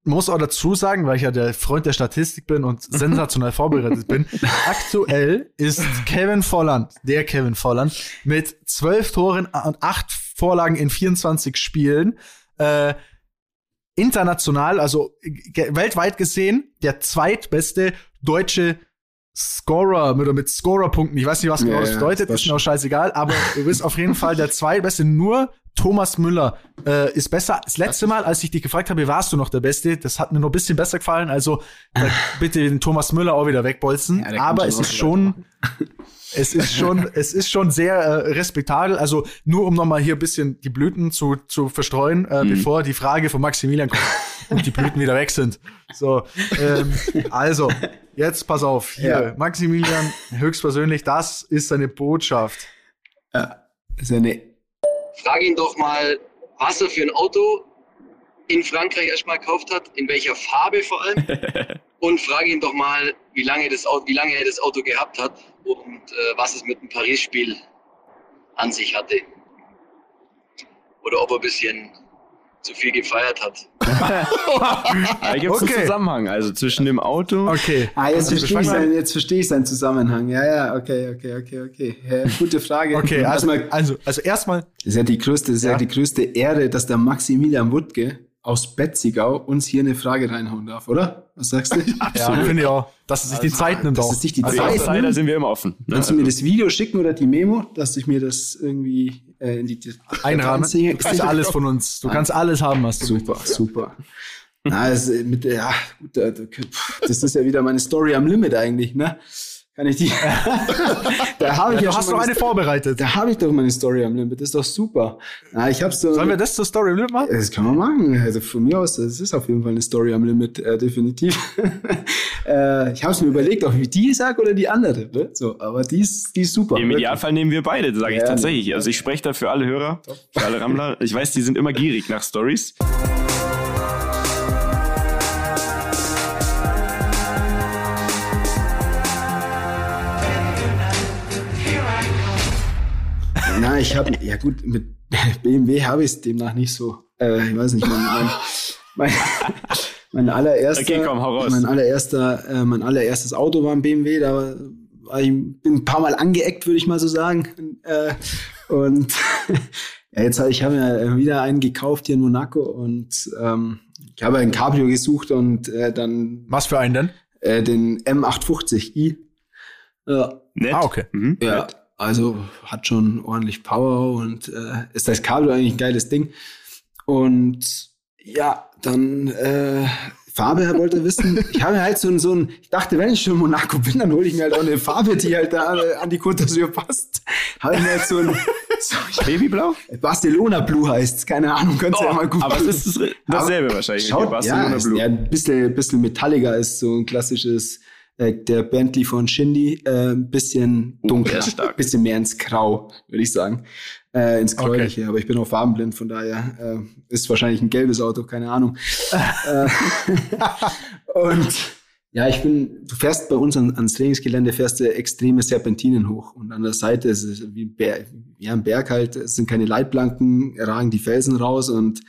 muss auch dazu sagen, weil ich ja der Freund der Statistik bin und sensationell vorbereitet bin. Aktuell ist Kevin Volland, der Kevin Volland, mit zwölf Toren und acht Vorlagen in 24 Spielen, äh, international, also weltweit gesehen, der zweitbeste deutsche Scorer oder mit Scorerpunkten. Ich weiß nicht, was Ja, genau das ja, bedeutet, das ist mir auch scheißegal, aber du bist auf jeden Fall der zweitbeste. Nur Thomas Müller äh, ist besser. Das letzte Mal, als ich dich gefragt habe, warst du noch der Beste. Das hat mir noch ein bisschen besser gefallen. Also da bitte den Thomas Müller auch wieder wegbolzen. Ja, aber es ist schon, es ist schon, es ist schon sehr äh, respektabel. Also nur um nochmal hier ein bisschen die Blüten zu, zu verstreuen, äh, bevor die Frage von Maximilian kommt und die Blüten wieder weg sind. So, ähm, also jetzt pass auf. Hier, Ja. Maximilian höchstpersönlich, das ist seine Botschaft. Das ist ja eine frag ihn doch mal, was er für ein Auto in Frankreich erstmal gekauft hat, in welcher Farbe vor allem. und frage ihn doch mal, wie lange, das Auto, wie lange er das Auto gehabt hat und äh, was es mit dem Paris-Spiel an sich hatte. Oder ob er ein bisschen zu viel gefeiert hat. Da gibt es Okay. einen Zusammenhang. Also zwischen dem Auto. Okay. Ah, jetzt Also, verstehe ich, sein, jetzt verstehe ich seinen Zusammenhang. Ja, ja, okay, okay, okay, okay. Ja, gute Frage. Okay, also, Erstmal, also, also erstmal, das ist ja die größte, das ist ja. Ja. die größte Ehre, dass der Maximilian Wuttke aus Betzigau uns hier eine Frage reinhauen darf, oder? Was sagst du? ja, finde ich auch, dass er sich die Zeit nimmt dass auch. es sich die Also, Zeit nimmt. sind wir immer offen. Ne? Kannst du mir das Video schicken oder die Memo, dass ich mir das irgendwie äh, in die Einrahmen. sehe? Du kriegst alles von uns. Du kannst alles haben, was du Super, super. Na, das, äh, mit, ja, gut, da- da- das ist ja wieder meine Story am Limit eigentlich, ne? Kann ich die? da habe ich ja, ja hast du eine vorbereitet. Da habe ich doch meine Story am Limit. Das ist doch super. Na, ich hab's so. Sollen wir das zur Story am Limit machen? Das kann man machen. Also von mir aus, das ist auf jeden Fall eine Story am Limit, äh, definitiv. äh, ich habe es mir überlegt, ob ich die sag oder die andere. Ne? So, aber die ist, die ist super. Im Idealfall nehmen wir beide, sage ich ja, tatsächlich. Also ich spreche da für alle Hörer, für alle Rammler. Ich weiß, die sind immer gierig nach Stories. Ich habe, ja gut, mit BMW habe ich es demnach nicht so. Äh, ich weiß nicht, mein, mein, mein, mein allererster, okay, komm, hau raus. mein allererster, äh, mein allererstes Auto war ein BMW. Da war ich bin ein paar Mal angeeckt, würde ich mal so sagen. Äh, und ja, jetzt habe ich habe mir wieder einen gekauft hier in Monaco und ähm, ich habe ein Cabrio gesucht und äh, dann. Was für einen denn? Äh, den M850i. Ja. Nett. Ah, okay. Mhm. Ja. Nett. Also hat schon ordentlich Power und äh, ist das Kabel eigentlich ein geiles Ding. Und ja, dann äh, Farbe wollte wissen. Ich habe halt so ein, so ein, ich dachte, wenn ich schon in Monaco bin, dann hole ich mir halt auch eine Farbe, die halt da an die Côte d'Azur passt. Habe ich mir halt so ein so, Babyblau? Barcelona Blue heißt, keine Ahnung, könnt ihr oh, ja mal gut. Aber es ist dasselbe aber wahrscheinlich. Schaut, Barcelona ja, Blue. Ja, ein bisschen, bisschen metalliger ist so ein klassisches äh, der Bentley von Shindy, äh, ein bisschen oh, dunkler, ein bisschen mehr ins Grau, würde ich sagen. Äh, ins Gräuliche, okay. aber ich bin auch farbenblind, von daher äh, ist wahrscheinlich ein gelbes Auto, keine Ahnung. äh, und ja, ich bin, du fährst bei uns an, ans Trainingsgelände, fährst du extreme Serpentinen hoch und an der Seite ist es wie ein Berg, ja, ein Berg halt, es sind keine Leitplanken, ragen die Felsen raus und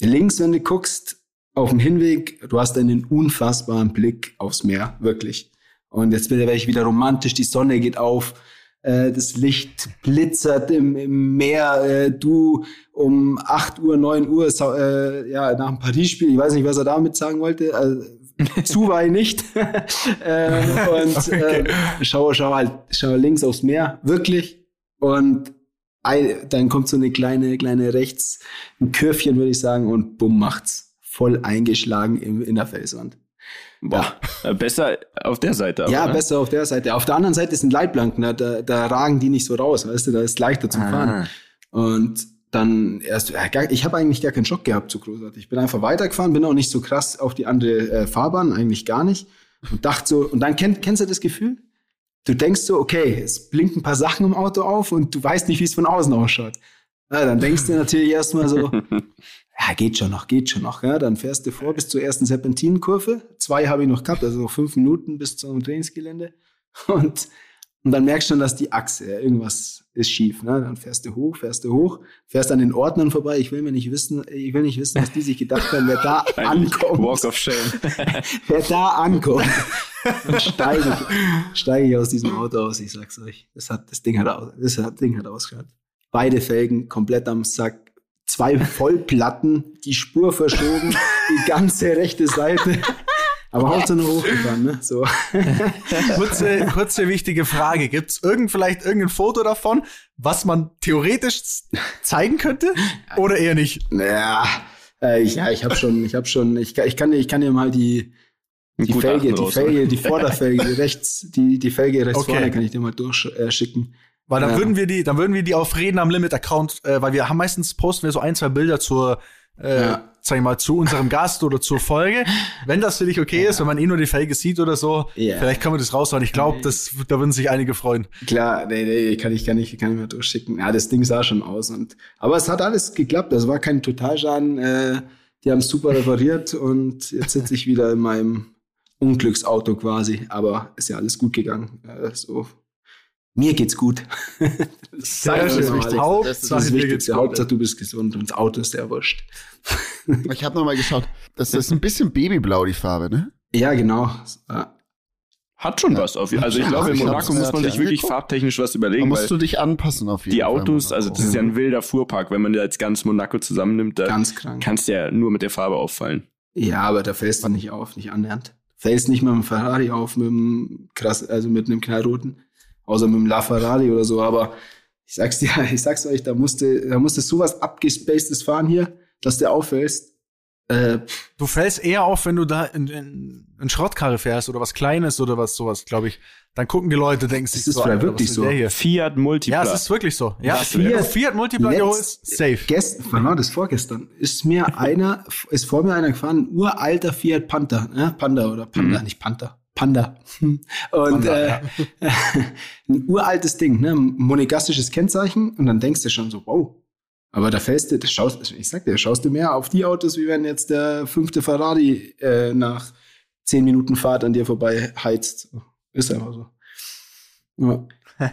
links, wenn du guckst, auf dem Hinweg, du hast einen unfassbaren Blick aufs Meer, wirklich. Und jetzt werde ich wieder romantisch, die Sonne geht auf, äh, das Licht blitzert im, im Meer, äh, du um 8 Uhr, 9 Uhr, äh, ja, nach dem Paris-Spiel, ich weiß nicht, was er damit sagen wollte, also, zu ich nicht. äh, und okay. äh, schau, schau halt, schau links aufs Meer, wirklich. Und dann kommt so eine kleine, kleine rechts, ein Kürfchen, würde ich sagen, und bumm, macht's voll eingeschlagen in, in der Felswand. Boah, ja. Besser auf der Seite. Aber, ja, ne? besser auf der Seite. Auf der anderen Seite sind Leitplanken, da, da, da ragen die nicht so raus, weißt du, da ist leichter zum ah. Fahren. Und dann erst, ich habe eigentlich gar keinen Schock gehabt, so großartig. Ich bin einfach weitergefahren, bin auch nicht so krass auf die andere äh, Fahrbahn, eigentlich gar nicht. Und dachte so, und dann kenn, kennst du das Gefühl? Du denkst so, okay, es blinken ein paar Sachen im Auto auf und du weißt nicht, wie es von außen ausschaut. Ja, dann denkst du natürlich erstmal so, ja, geht schon noch, geht schon noch. Ja, dann fährst du vor bis zur ersten Serpentinenkurve. Zwei habe ich noch gehabt, also noch fünf Minuten bis zum Trainingsgelände. Und, und dann merkst du schon, dass die Achse, ja, irgendwas ist schief. Ne? Dann fährst du hoch, fährst du hoch, fährst an den Ordnern vorbei. Ich will mir nicht wissen, ich will nicht wissen, was die sich gedacht haben, wer da ankommt. Walk of Shame. wer da ankommt. Dann steige ich, steige ich aus diesem Auto aus. Ich sag's euch, das hat, das Ding hat, aus, das hat, Ding hat ausgeschaut. Beide Felgen komplett am Sack, zwei Vollplatten, die Spur verschoben, die ganze rechte Seite. Aber Hauptsache nur hochgefahren, ne? So. kurze, kurze wichtige Frage. Gibt's irgend, vielleicht irgendein Foto davon, was man theoretisch zeigen könnte? Oder eher nicht? Ja, äh, ich, ja, ich habe schon, ich habe schon, ich, ich kann, ich kann dir mal die, die Felge, die Felge, die Vorderfelge, die rechts, die, die Felge rechts okay. vorne kann ich dir mal durchschicken. Äh, weil dann ja. würden wir die, dann würden wir die auf Reden am Limit Account, äh, weil wir haben meistens posten wir so ein, zwei Bilder zur, äh, ja. sag ich mal, zu unserem Gast oder zur Folge. Wenn das für dich okay ja. ist, wenn man eh nur die Felge sieht oder so, ja. vielleicht können wir das raushauen. Ich glaube, das, da würden sich einige freuen. Klar, nee, nee, kann ich, kann ich, kann ich mal durchschicken. Ja, das Ding sah schon aus und, aber es hat alles geklappt. Das war kein Totalschaden. Äh, die haben es super repariert und jetzt sitze ich wieder in meinem Unglücksauto quasi. Aber ist ja alles gut gegangen. Äh, so mir geht's gut. Sehr schön. Wichtig. Das ist das Wichtigste. Hauptsache, du bist gesund und das Auto ist sehr wurscht. ich habe nochmal geschaut. Das ist ein bisschen Babyblau, die Farbe, ne? Ja, genau. Hat schon ja. was auf Also ich ja, glaube, in Monaco muss man sich wirklich farbtechnisch was überlegen. Da musst du dich anpassen auf jeden Die Autos, Fall also das ist ja ein wilder Fuhrpark. Wenn man jetzt ganz Monaco zusammennimmt, da kannst du ja nur mit der Farbe auffallen. Ja, aber da fällst du nicht auf, nicht annähernd. Fällst nicht mit einem Ferrari auf, mit einem krass, also mit einem knallroten außer mit dem LaFerrari oder so, aber ich sag's dir, ich sag's euch, da musste, da musste sowas abgespacedes fahren hier, dass der auffällst. Äh, Du fällst eher auf, wenn du da in, in, in Schrottkarre fährst oder was Kleines oder was sowas, glaube ich. Dann gucken die Leute, denken sich ist so, vielleicht Alter, wirklich so. Fiat Multipla. Ja, es ist wirklich so. Ja, Fiat, Fiat- Fiat Multipla ist safe. Gestern, wann war das vorgestern? Ist mir einer, ist vor mir einer gefahren, ein uralter Fiat Panther, ne? Panda oder Panda, nicht Panther. Panda. Und Panda, äh, ein uraltes Ding, ne? Monegassisches Kennzeichen. Und dann denkst du schon so, wow. Aber da fällst du, das schaust, ich sag dir, schaust du mehr auf die Autos, wie wenn jetzt der fünfte Ferrari äh, nach zehn Minuten Fahrt an dir vorbei heizt. Ist einfach so. Ja.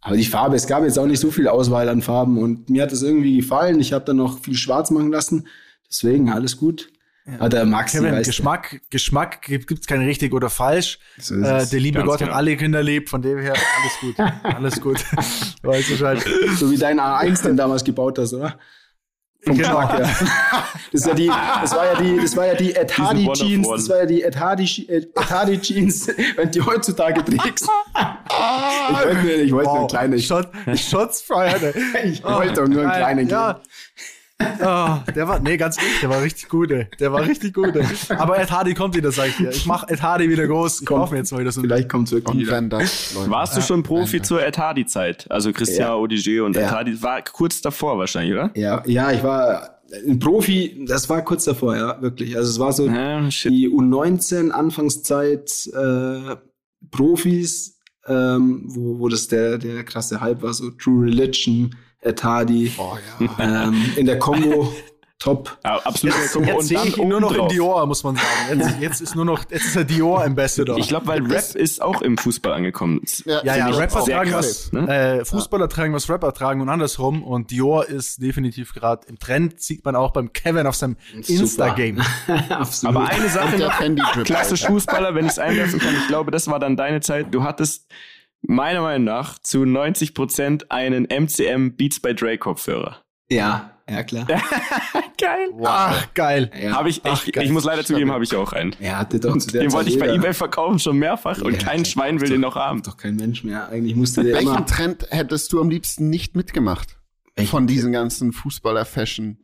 Aber die Farbe, es gab jetzt auch nicht so viel Auswahl an Farben und mir hat es irgendwie gefallen. Ich habe dann noch viel schwarz machen lassen. Deswegen alles gut. Aber der Maxi Kevin, Geschmack, Geschmack gibt es kein richtig oder falsch. So Äh, der liebe Ganz Gott genau. hat alle Kinder lieb, von dem her alles gut. alles gut. weißt du halt. So wie dein A1 den damals gebaut hast, oder? Vom Genau. Geschmack her. Das, ist ja die, das war ja die, das war ja die Ed Hardy Jeans, das war ja die Ed Hardy, Ed Hardy Jeans, wenn die heutzutage trägst. Ich wollte mir, ich wollte nur ein kleines, Shot, Shots fired. ich wollte doch nur einen kleinen Ja. geben. Ah, der war, nee, ganz ehrlich, der war richtig gut, ey. Der war richtig gut, ey. Aber Ed Hardy kommt wieder, sag ich dir. Ich mach Ed Hardy wieder groß. Ich Kommt. mir jetzt mal wieder so ein Vielleicht kommt's wirklich Und wieder. das. Warst du schon Profi zur Ed Hardy-Zeit? Also Christian Ja. Odigier und Ed Ja. Hardy war kurz davor wahrscheinlich, oder? Ja, ja, ich war ein Profi, das war kurz davor, ja, wirklich. Also es war so Ja, shit. die U19 Anfangszeit äh, Profis, ähm, wo, wo das der, der krasse Hype war, so True Religion, Ed Hardy, Oh ja. ähm, in der Combo top. Ja, absolut. Jetzt, jetzt sehe ich ihn nur noch in Dior, muss man sagen. Jetzt, jetzt ist nur noch, jetzt ist er Dior Ambassador. Ich glaube, weil Rap ist auch im Fußball angekommen. ja, ja, ich Rapper sehr tragen krass, was, ne? äh, Fußballer tragen was Rapper tragen und andersrum. Und Dior ist definitiv gerade im Trend. Sieht man auch beim Kevin auf seinem Insta-Game. Absolut. Aber eine Sache Und noch, klassisch Fußballer, wenn ich es einwerfen kann, ich glaube, das war dann deine Zeit. Du hattest meiner Meinung nach zu 90 Prozent einen MCM Beats by Dre Kopfhörer. ja, ja klar. Geil. Ach, geil. Ja. Habe ich, Ach, ich, geil. ich muss leider zugeben, habe ich auch einen. Er hatte doch zu der Den Zeit wollte ich bei eBay verkaufen schon mehrfach und Ja, kein klar. Schwein will den noch haben. Doch kein Mensch mehr. Eigentlich musste der immer. Welchen Trend hättest du am liebsten nicht mitgemacht? Welchen Von diesen ganzen Fußballer-Fashion.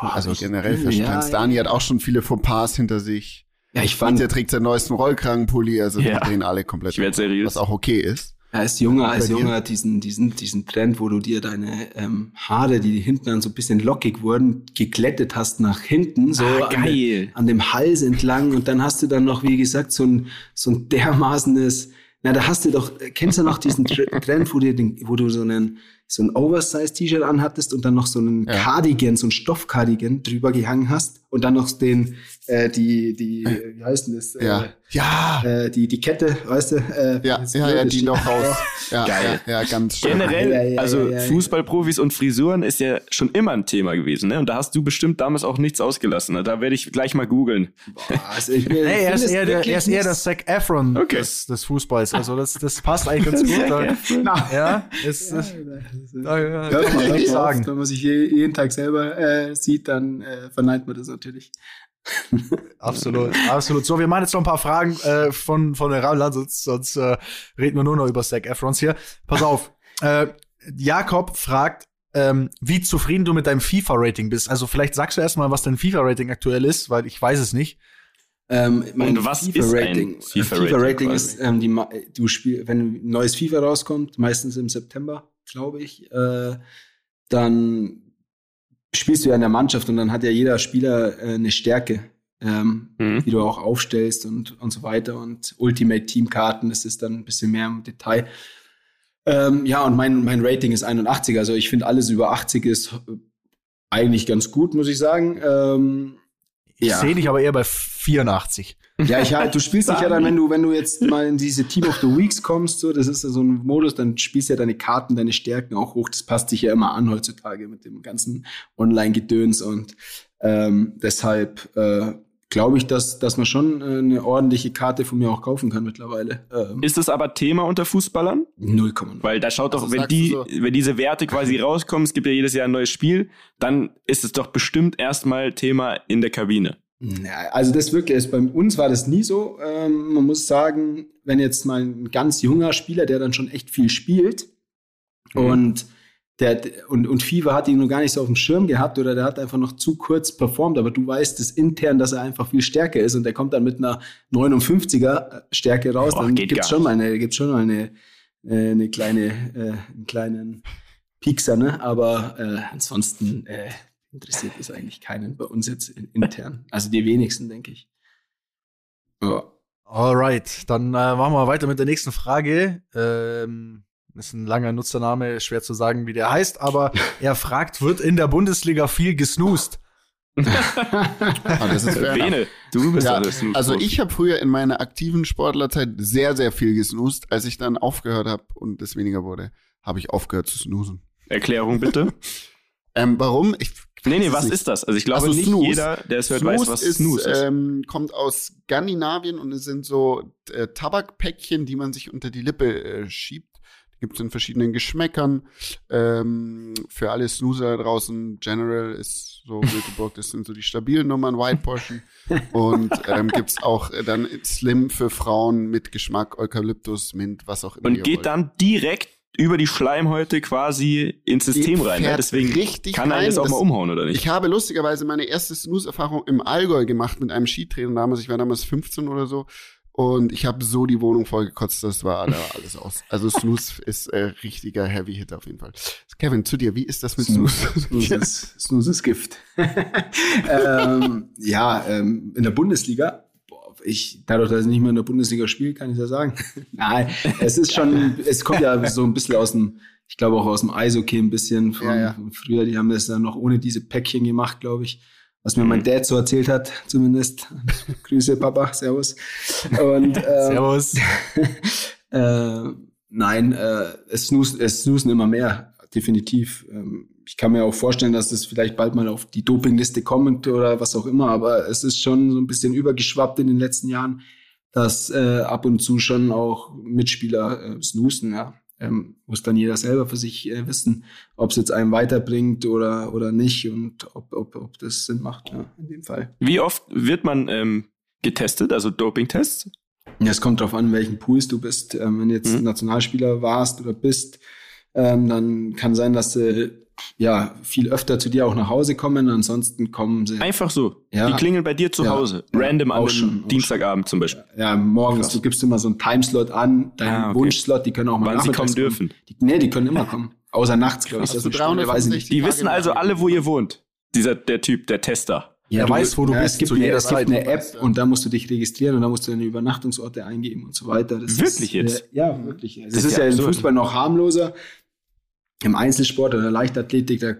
Also generell ja, Fashion-Trends. ja. Dani hat auch schon viele Fauxpas hinter sich. Ja, ich fand, Der trägt seinen neuesten Rollkragenpulli, also Ja. die drehen alle komplett. Ich werd seriös. Was auch okay ist. als Junger, als? Junger diesen, diesen, diesen Trend, wo du dir deine ähm, Haare, die hinten dann so ein bisschen lockig wurden, geglättet hast nach hinten, so Ah, an, de, an dem Hals entlang und dann hast du dann noch, wie gesagt, so ein, so ein dermaßenes, na, da hast du doch, kennst du noch diesen Tr- Trend, wo, dir den, wo du so einen, so ein Oversize-T-Shirt anhattest und dann noch so einen Ja. Cardigan, so ein Stoff-Cardigan drüber gehangen hast und dann noch den, äh, die, die, wie heißt denn das? Ja. Ja. Äh, die, die Kette, weißt du? Äh, Ja, ja, ja, die noch raus. Ja, Geil. Ja, ja, ganz stark. Generell, Ja, ja, also. Fußballprofis und Frisuren ist ja schon immer ein Thema gewesen, ne? Und da hast du bestimmt damals auch nichts ausgelassen. Ne? Da werde ich gleich mal googeln. Also ich, Nee, er ist eher der, er ist eher der nichts- Zac Efron Okay. des, des Fußballs. Also das, das passt eigentlich ganz gut. Na, ja, ist, ist, da, ja, Hört man, nicht sagen. wenn man sich je, jeden Tag selber äh, sieht, dann äh, verneint man das natürlich. Absolut, absolut. So, wir machen jetzt noch ein paar Fragen äh, von, von der Raumland, sonst, sonst äh, reden wir nur noch über Zac Efrons hier. Pass auf. Äh, Jakob fragt, ähm, wie zufrieden du mit deinem FIFA-Rating bist. Also vielleicht sagst du erstmal, was dein FIFA-Rating aktuell ist, weil ich weiß es nicht. Ähm, mein Und was ist FIFA-Rating ein FIFA-Rating FIFA-Rating ist, ähm, die, du spiel, wenn ein neues FIFA rauskommt, meistens im September, glaube ich, äh, dann spielst du ja in der Mannschaft und dann hat ja jeder Spieler äh, eine Stärke, ähm, Mhm. die du auch aufstellst und, und so weiter. Und Ultimate Team-Karten, das ist dann ein bisschen mehr im Detail. Ähm, ja, und mein, mein Rating ist 81. Also ich finde, alles über 80 ist äh, eigentlich ganz gut, muss ich sagen. Ähm, Ich Ja. sehe dich aber eher bei 84. ja, ich halt, du spielst dich ja dann, wenn du, wenn du jetzt mal in diese Team of the Weeks kommst, so, das ist ja so ein Modus, dann spielst du ja deine Karten, deine Stärken auch hoch. Das passt sich ja immer an heutzutage mit dem ganzen Online-Gedöns und ähm, deshalb äh, glaube ich, dass, dass man schon äh, eine ordentliche Karte von mir auch kaufen kann mittlerweile. Ähm, Ist es aber Thema unter Fußballern? 0,0. Weil da schaut doch, Also wenn sagst du die, so- wenn diese Werte quasi rauskommen, es gibt ja jedes Jahr ein neues Spiel, dann ist es doch bestimmt erstmal Thema in der Kabine. Ja, also das wirklich ist, bei uns war das nie so. Ähm, man muss sagen, wenn jetzt mal ein ganz junger Spieler, der dann schon echt viel spielt Mhm. und der, und, und Fever hat ihn noch gar nicht so auf dem Schirm gehabt oder der hat einfach noch zu kurz performt, aber du weißt es intern, dass er einfach viel stärker ist und der kommt dann mit einer 59er Stärke raus, Boah, dann gibt's schon mal eine, gibt's schon mal eine, äh, eine kleine, äh, einen kleinen Piekser, ne? Aber äh, ansonsten äh, interessiert es eigentlich keinen bei uns jetzt in, intern. Also die wenigsten, denke ich. Ja. Alright, dann äh, machen wir weiter mit der nächsten Frage. Ähm, ist ein langer Nutzername, schwer zu sagen, wie der heißt, aber er fragt, wird in der Bundesliga viel gesnoost? Ah, das ist. Bene, du bist Ja, das also ich habe früher in meiner aktiven Sportlerzeit sehr, sehr viel gesnoost. Als ich dann aufgehört habe und es weniger wurde, habe ich aufgehört zu snoosen. Erklärung bitte. Ähm, warum? Ich Nee, nee, weiß was nicht. ist das? Also ich glaube Also nicht Snooze. jeder, der es hört, weiß, Snooze was ist, Snooze ist. Ähm, kommt aus Skandinavien und es sind so äh, Tabakpäckchen, die man sich unter die Lippe äh, schiebt. Die gibt es in verschiedenen Geschmäckern. Ähm, für alle Snoozer da draußen, General ist so Wilteburg, das sind so die stabilen Nummern, White Portion. Und ähm, gibt's auch äh, dann Slim für Frauen mit Geschmack, Eukalyptus, Mint, was auch immer. Und geht wollt. dann direkt über die Schleimhäute quasi ins System rein. Ne? Deswegen richtig kann er rein. das auch mal umhauen, oder nicht? Ich habe lustigerweise meine erste Snooze-Erfahrung im Allgäu gemacht mit einem Skitrainer damals. Ich war damals 15 oder so. Und ich habe so die Wohnung vollgekotzt, das war da war alles aus. Also Snooze ist äh, richtiger Heavy Hit auf jeden Fall. Kevin, zu dir, wie ist das mit Snooze? Snooze ist, Snooze ist Gift. ähm, ja, ähm, in der Bundesliga, ich, dadurch, dass ich nicht mehr in der Bundesliga spiele, kann ich ja sagen. Nein, es ist schon, es kommt ja so ein bisschen aus dem, ich glaube auch aus dem Eishockey ein bisschen von, Ja, ja. von früher. Die haben das dann noch ohne diese Päckchen gemacht, glaube ich. Was mir mein Dad so erzählt hat, zumindest. Grüße, Papa, Servus. Und, ähm, Servus. äh, nein, äh, es, snoost, es snoosen immer mehr, definitiv. Ähm, ich kann mir auch vorstellen, dass das vielleicht bald mal auf die Dopingliste kommt oder was auch immer, aber es ist schon so ein bisschen übergeschwappt in den letzten Jahren, dass äh, ab und zu schon auch Mitspieler äh, snoosen, ja. Ähm, muss dann jeder selber für sich äh, wissen, ob es jetzt einen weiterbringt oder, oder nicht und ob, ob, ob das Sinn macht, ja, in dem Fall. Wie oft wird man ähm, getestet, also Dopingtests? Ja, es kommt darauf an, welchen Pools du bist. Ähm, wenn du jetzt Mhm. Nationalspieler warst oder bist, ähm, dann kann sein, dass sie ja viel öfter zu dir auch nach Hause kommen. Ansonsten kommen sie Einfach so. Ja. Die klingeln bei dir zu Ja. Hause. Ja. Random an Auch einem schon, auch Dienstagabend zum Beispiel. ja morgens. Krass. Du gibst immer so einen Timeslot an, deinen Ah, okay. Wunschslot. Die können auch mal Wann sie kommen dürfen. Die, nee, die können immer kommen. Außer nachts, glaube ich. Das weiß ich nicht. 365 Die wissen also alle, wo ihr wohnt. Dieser, der Typ, der Tester. Ja, Er weiß, wo du ja, bist, Es gibt, zu jeder es gibt eine Weißt App du. und da musst du dich registrieren und da musst du deine Übernachtungsorte eingeben und so weiter. Das Wirklich ist, jetzt? Äh, ja, wirklich. Es Das ist, ist ja ja im. Fußball noch harmloser. Im Einzelsport oder Leichtathletik, da,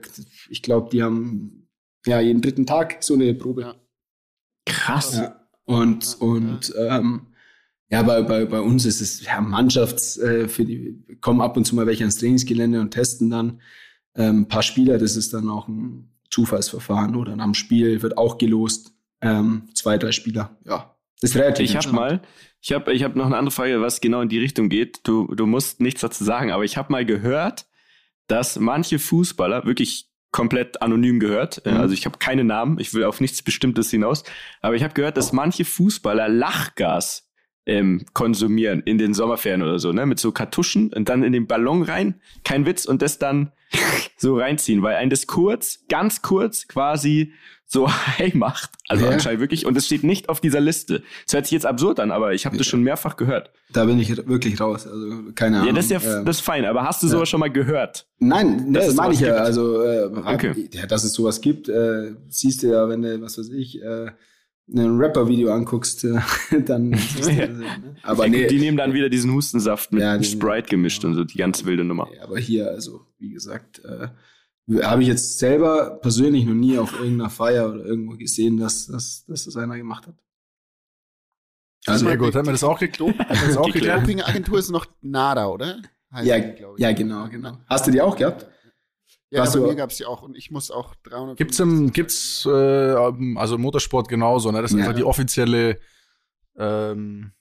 ich glaube, die haben ja jeden dritten Tag so eine Probe. Ja. Krass. Ja. Und, und ähm, ja, bei, bei, bei uns ist es ja Mannschafts, äh, für die kommen ab und zu mal welche ans Trainingsgelände und testen dann ähm, ein paar Spieler. Das ist dann auch ein Zufallsverfahren oder nach dem Spiel wird auch gelost. Ähm, zwei, drei Spieler. Ja, ist relativ. Ich habe mal, ich habe ich hab noch eine andere Frage, was genau in die Richtung geht. Du, du musst nichts dazu sagen, aber ich habe mal gehört, dass manche Fußballer wirklich komplett anonym gehört. Äh, Mhm. Also ich habe keine Namen, ich will auf nichts Bestimmtes hinaus. Aber ich habe gehört, dass manche Fußballer Lachgas ähm, konsumieren in den Sommerferien oder so, ne? Mit so Kartuschen und dann in den Ballon rein, kein Witz, und das dann so reinziehen, weil ein das kurz, ganz kurz quasi so high macht. Also Ja. anscheinend wirklich. Und es steht nicht auf dieser Liste. Das hört sich jetzt absurd an, aber ich habe das schon mehrfach gehört. Da bin ich wirklich raus. Also keine Ahnung. Ja, das ist ja Ähm, das ist fein. Aber hast du ja. sowas schon mal gehört? Nein, Dass das meine ich ja. gibt. Also, äh, Okay. ja, dass es sowas gibt, äh, siehst du ja, wenn du, was weiß ich, äh, ein Rapper-Video anguckst, äh, dann du Ja. das, ja, ne? Aber Ja, gut, nee, Die nehmen dann wieder diesen Hustensaft mit Ja, Sprite gemischt und so, die ganz wilde Nummer. nee, aber hier, also, wie gesagt, äh, habe ich jetzt selber persönlich noch nie auf irgendeiner Feier oder irgendwo gesehen, dass, dass, dass das einer gemacht hat. Also, Sehr gut, haben wir das auch geklärt? Geklärt. geklärt? Dopingagentur ist noch NADA, oder? Heißt ja, die, ja, genau, genau. Hast du die auch gehabt? Ja, Warst bei mir gab's die auch und ich muss auch 300. Gibt's im, gibt's, äh, also im Motorsport genauso, ne? Das ist Ja. einfach die offizielle, ähm,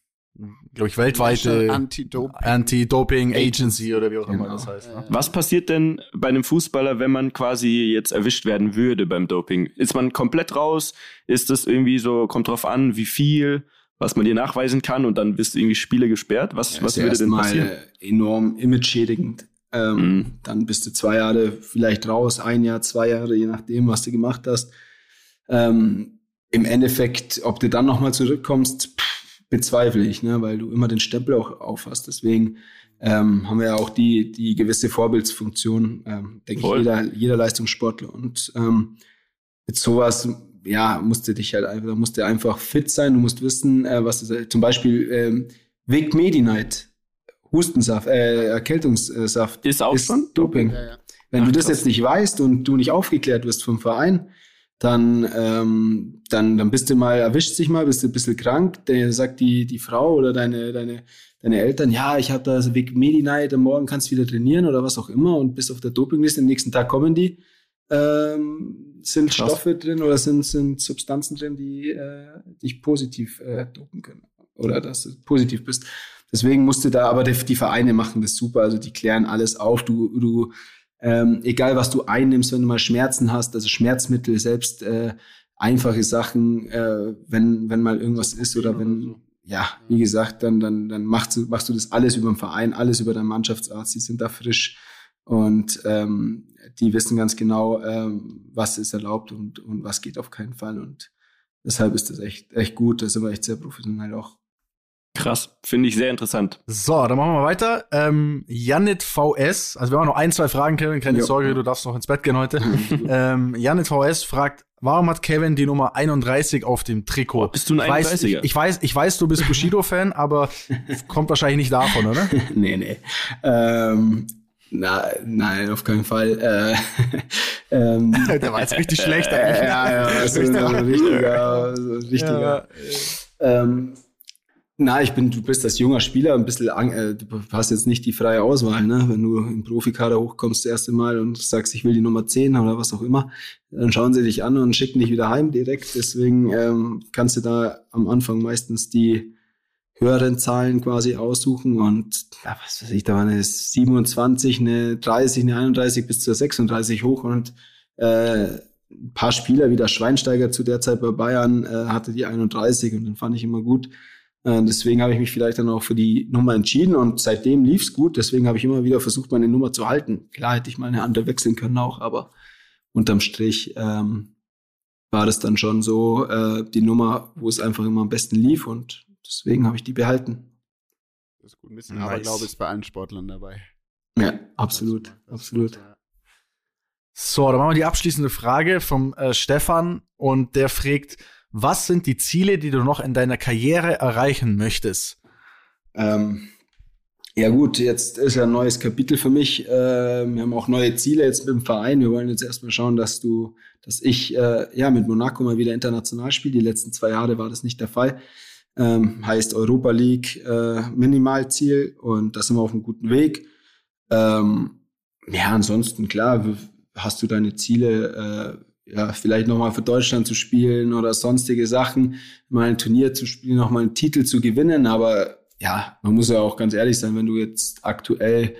glaube ich, weltweite Anti-Doping. Anti-Doping Agency oder wie auch immer Genau. das heißt. Ne? Was passiert denn bei einem Fußballer, wenn man quasi jetzt erwischt werden würde beim Doping? Ist man komplett raus? Ist das irgendwie so, kommt drauf an, wie viel, was man dir nachweisen kann und dann bist du irgendwie Spiele gesperrt? Was, was ist ja würde denn erstmal passieren? enorm imageschädigend. Ähm, mhm. Dann bist du zwei Jahre vielleicht raus, ein Jahr, zwei Jahre, je nachdem, was du gemacht hast. Ähm, Im Endeffekt, ob du dann nochmal zurückkommst, bezweifle ich, ne? weil du immer den Stempel auch aufhast. Deswegen ähm, haben wir ja auch die, die gewisse Vorbildsfunktion, ähm, denke ich, jeder, jeder Leistungssportler. Und ähm, mit sowas, ja, musst du dich halt einfach, musst du einfach fit sein, du musst wissen, äh, was ist, zum Beispiel ähm, Vic Medi-Night, Hustensaft, äh, Erkältungssaft. Ist auch ist schon? Doping. Ja, ja. Wenn Ach, du das krass. jetzt nicht weißt und du nicht aufgeklärt wirst vom Verein, dann, ähm, dann, dann bist du mal, erwischt sich mal, bist du ein bisschen krank, dann sagt die, die Frau oder deine, deine, deine Eltern, ja, ich habe da so Weg Medi-Night, am Morgen kannst du wieder trainieren oder was auch immer und bist auf der Dopingliste, am nächsten Tag kommen die, ähm, sind Krass. Stoffe drin oder sind, sind Substanzen drin, die äh, dich positiv äh, dopen können oder dass du positiv bist. Deswegen musste da, aber die, die Vereine machen das super, also die klären alles auf. Du, du ähm, egal was du einnimmst, wenn du mal Schmerzen hast, also Schmerzmittel, selbst äh, einfache Sachen, äh, wenn, wenn mal irgendwas ist oder wenn, ja, wie gesagt, dann, dann, dann machst du, machst du das alles über den Verein, alles über deinen Mannschaftsarzt, die sind da frisch und ähm, die wissen ganz genau, ähm, was ist erlaubt und, und was geht auf keinen Fall und deshalb ist das echt, echt gut, da sind wir echt sehr professionell auch. Krass, finde ich sehr interessant. So, dann machen wir weiter. Ähm, Janit VS, also wir haben noch ein, zwei Fragen, Kevin, keine jo. Sorge, du darfst noch ins Bett gehen heute. ähm, Janit VS fragt, warum hat Kevin die Nummer 31 auf dem Trikot? Oh, bist du ein 31er? Ich, ich, weiß, ich weiß, du bist Bushido-Fan, aber kommt wahrscheinlich nicht davon, oder? nee, nee. Ähm, na, nein, auf keinen Fall. Äh, ähm, Der war jetzt richtig schlecht eigentlich. Ja, ja, also so ein richtiger, so ein richtiger. Ja. Ähm, na, ich bin, du bist als junger Spieler ein bisschen, äh, du hast jetzt nicht die freie Auswahl, ne? Wenn du im Profikader hochkommst das erste Mal und sagst, ich will die Nummer 10 oder was auch immer, dann schauen sie dich an und schicken dich wieder heim direkt. Deswegen ähm, kannst du da am Anfang meistens die höheren Zahlen quasi aussuchen und ja, was weiß ich, da war eine 27, eine 30, eine 31 bis zur 36 hoch und äh, ein paar Spieler wie der Schweinsteiger zu der Zeit bei Bayern äh, hatte die 31 und dann fand ich immer gut, äh, deswegen habe ich mich vielleicht dann auch für die Nummer entschieden und seitdem lief's gut. Deswegen habe ich immer wieder versucht, meine Nummer zu halten. Klar hätte ich mal eine andere wechseln können auch, aber unterm Strich ähm, war das dann schon so äh, die Nummer, wo es einfach immer am besten lief und deswegen habe ich die behalten. Das ist gut ein bisschen nice. Aberglaube ist bei allen Sportlern dabei. Ja, absolut, absolut. So, dann machen wir die abschließende Frage vom äh, Stefan und der fragt, was sind die Ziele, die du noch in deiner Karriere erreichen möchtest? Ähm, ja gut, jetzt ist ja ein neues Kapitel für mich. Äh, wir haben auch neue Ziele jetzt mit dem Verein. Wir wollen jetzt erstmal schauen, dass du, dass ich äh, ja mit Monaco mal wieder international spiele. Die letzten zwei Jahre war das nicht der Fall. Ähm, heißt Europa League äh, Minimalziel und da sind wir auf einem guten Weg. Ähm, ja, ansonsten klar, hast du deine Ziele, äh, ja, vielleicht nochmal für Deutschland zu spielen oder sonstige Sachen, mal ein Turnier zu spielen, nochmal einen Titel zu gewinnen. Aber ja, man muss ja auch ganz ehrlich sein, wenn du jetzt aktuell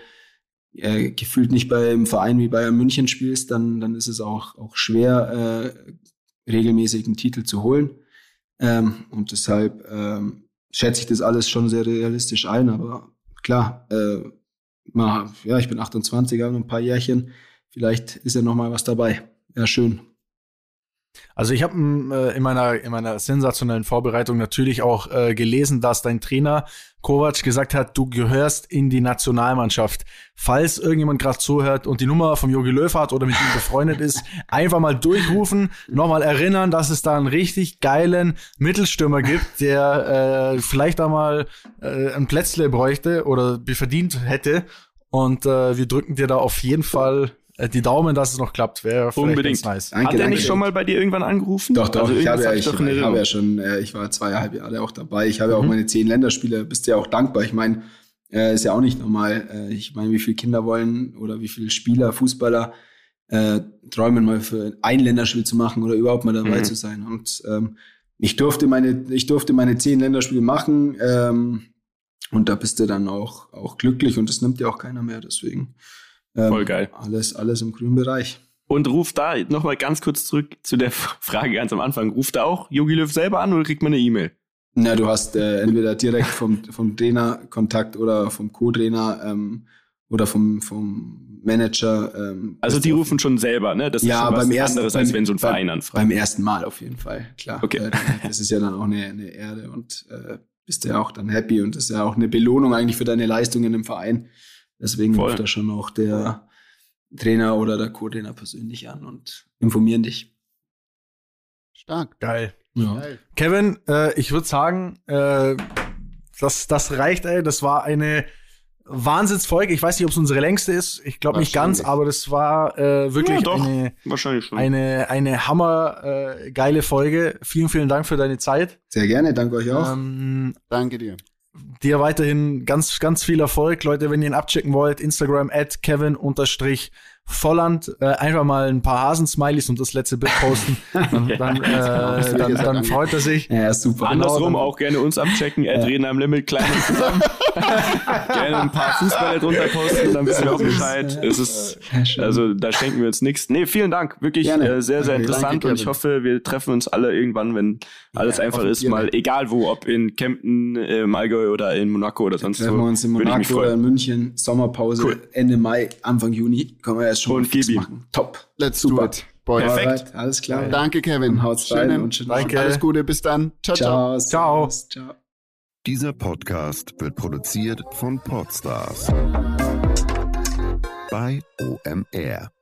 äh, gefühlt nicht beim Verein wie Bayern München spielst, dann, dann ist es auch, auch schwer, äh, regelmäßig einen Titel zu holen. Ähm, und deshalb ähm, schätze ich das alles schon sehr realistisch ein. Aber klar, äh, mal, ja, ich bin 28, habe noch ein paar Jährchen. Vielleicht ist ja noch mal was dabei. Ja, schön. Also ich habe äh, in meiner in meiner sensationellen Vorbereitung natürlich auch äh, gelesen, dass dein Trainer Kovac gesagt hat, du gehörst in die Nationalmannschaft. Falls irgendjemand gerade zuhört und die Nummer vom Jogi Löw hat oder mit ihm befreundet ist, einfach mal durchrufen, nochmal erinnern, dass es da einen richtig geilen Mittelstürmer gibt, der äh, vielleicht einmal äh, ein Plätzle bräuchte oder verdient hätte. Und äh, wir drücken dir da auf jeden Fall die Daumen, dass es noch klappt, wäre unbedingt nice. Danke, Hat er nicht schon mal bei dir irgendwann angerufen? Doch, doch. Also ich habe ja, ich, ich, ich hab ja schon, äh, ich war zweieinhalb Jahre auch dabei. Ich habe ja auch mhm. meine zehn Länderspiele. Bist ja auch dankbar. Ich meine, äh, ist ja auch nicht normal. Äh, ich meine, wie viele Kinder wollen oder wie viele Spieler, Fußballer äh, träumen mal für ein Länderspiel zu machen oder überhaupt mal dabei mhm. zu sein. Und ähm, ich durfte meine, ich durfte meine zehn Länderspiele machen. Ähm, und da bist du dann auch, auch glücklich und das nimmt dir auch keiner mehr. Deswegen ähm, Voll geil. Alles, alles im grünen Bereich. Und ruft da nochmal ganz kurz zurück zu der Frage ganz am Anfang. Ruft da auch Jogi Löw selber an oder kriegt man eine E-Mail? Na, du hast äh, entweder direkt vom, vom Trainer Kontakt oder vom Co-Trainer. Ähm, oder vom, vom Manager. Ähm, also die rufen schon selber, ne? Das ja, ist schon was beim ersten, anderes, beim, als wenn so ein beim, Verein anfragt. Beim ersten Mal auf jeden Fall, klar. Okay. Äh, Das ist ja dann auch eine, eine Erde und äh, bist ja auch dann happy und das ist ja auch eine Belohnung eigentlich für deine Leistungen im Verein. Deswegen Voll. ruft da schon auch der Trainer oder der Co-Trainer persönlich an und informieren dich. Stark. Geil. Ja. Geil. Kevin, äh, ich würde sagen, äh, das, das reicht, ey. Das war eine Wahnsinnsfolge. Ich weiß nicht, ob es unsere längste ist. Ich glaube nicht ganz, aber das war äh, wirklich Ja, doch. eine, eine, eine hammer äh, geile Folge. Vielen, vielen Dank für deine Zeit. Sehr gerne, danke euch auch. Ähm, Danke dir. Dir weiterhin ganz, ganz viel Erfolg. Leute, wenn ihr ihn abchecken wollt, Instagram at Kevin-Volland. Äh, einfach mal ein paar Hasensmileys und das letzte Bild posten. Dann, dann, äh, dann, dann freut er sich. ja, super. Andersrum Genau, auch gerne uns abchecken. Ja. Reden am Limit, klein und zusammen. gerne ein paar Fußballer drunter posten, dann wissen wir auch Bescheid. Es ist, Ja, also da schenken wir uns nichts. Nee, vielen Dank. Wirklich Gerne. äh, sehr, sehr interessant Danke, und ich hoffe, wir treffen uns alle irgendwann, wenn alles Ja, einfach ist, Bier, mal egal wo, ob in Kempten, äh, im Allgäu oder in Monaco oder sonst Treffen wir wo. uns in Würde ich mich Monaco oder in München. Sommerpause Cool. Ende Mai, Anfang Juni. Können wir erst schon Und gib ihm. machen. Top. Let's do Super. it. Boys. Perfekt. Alright, alles klar. Danke, Kevin. Haut's rein und schönen Danke. Alles Gute, bis dann. Ciao, ciao. Ciao. Ciao. Dieser Podcast wird produziert von Podstars bei OMR.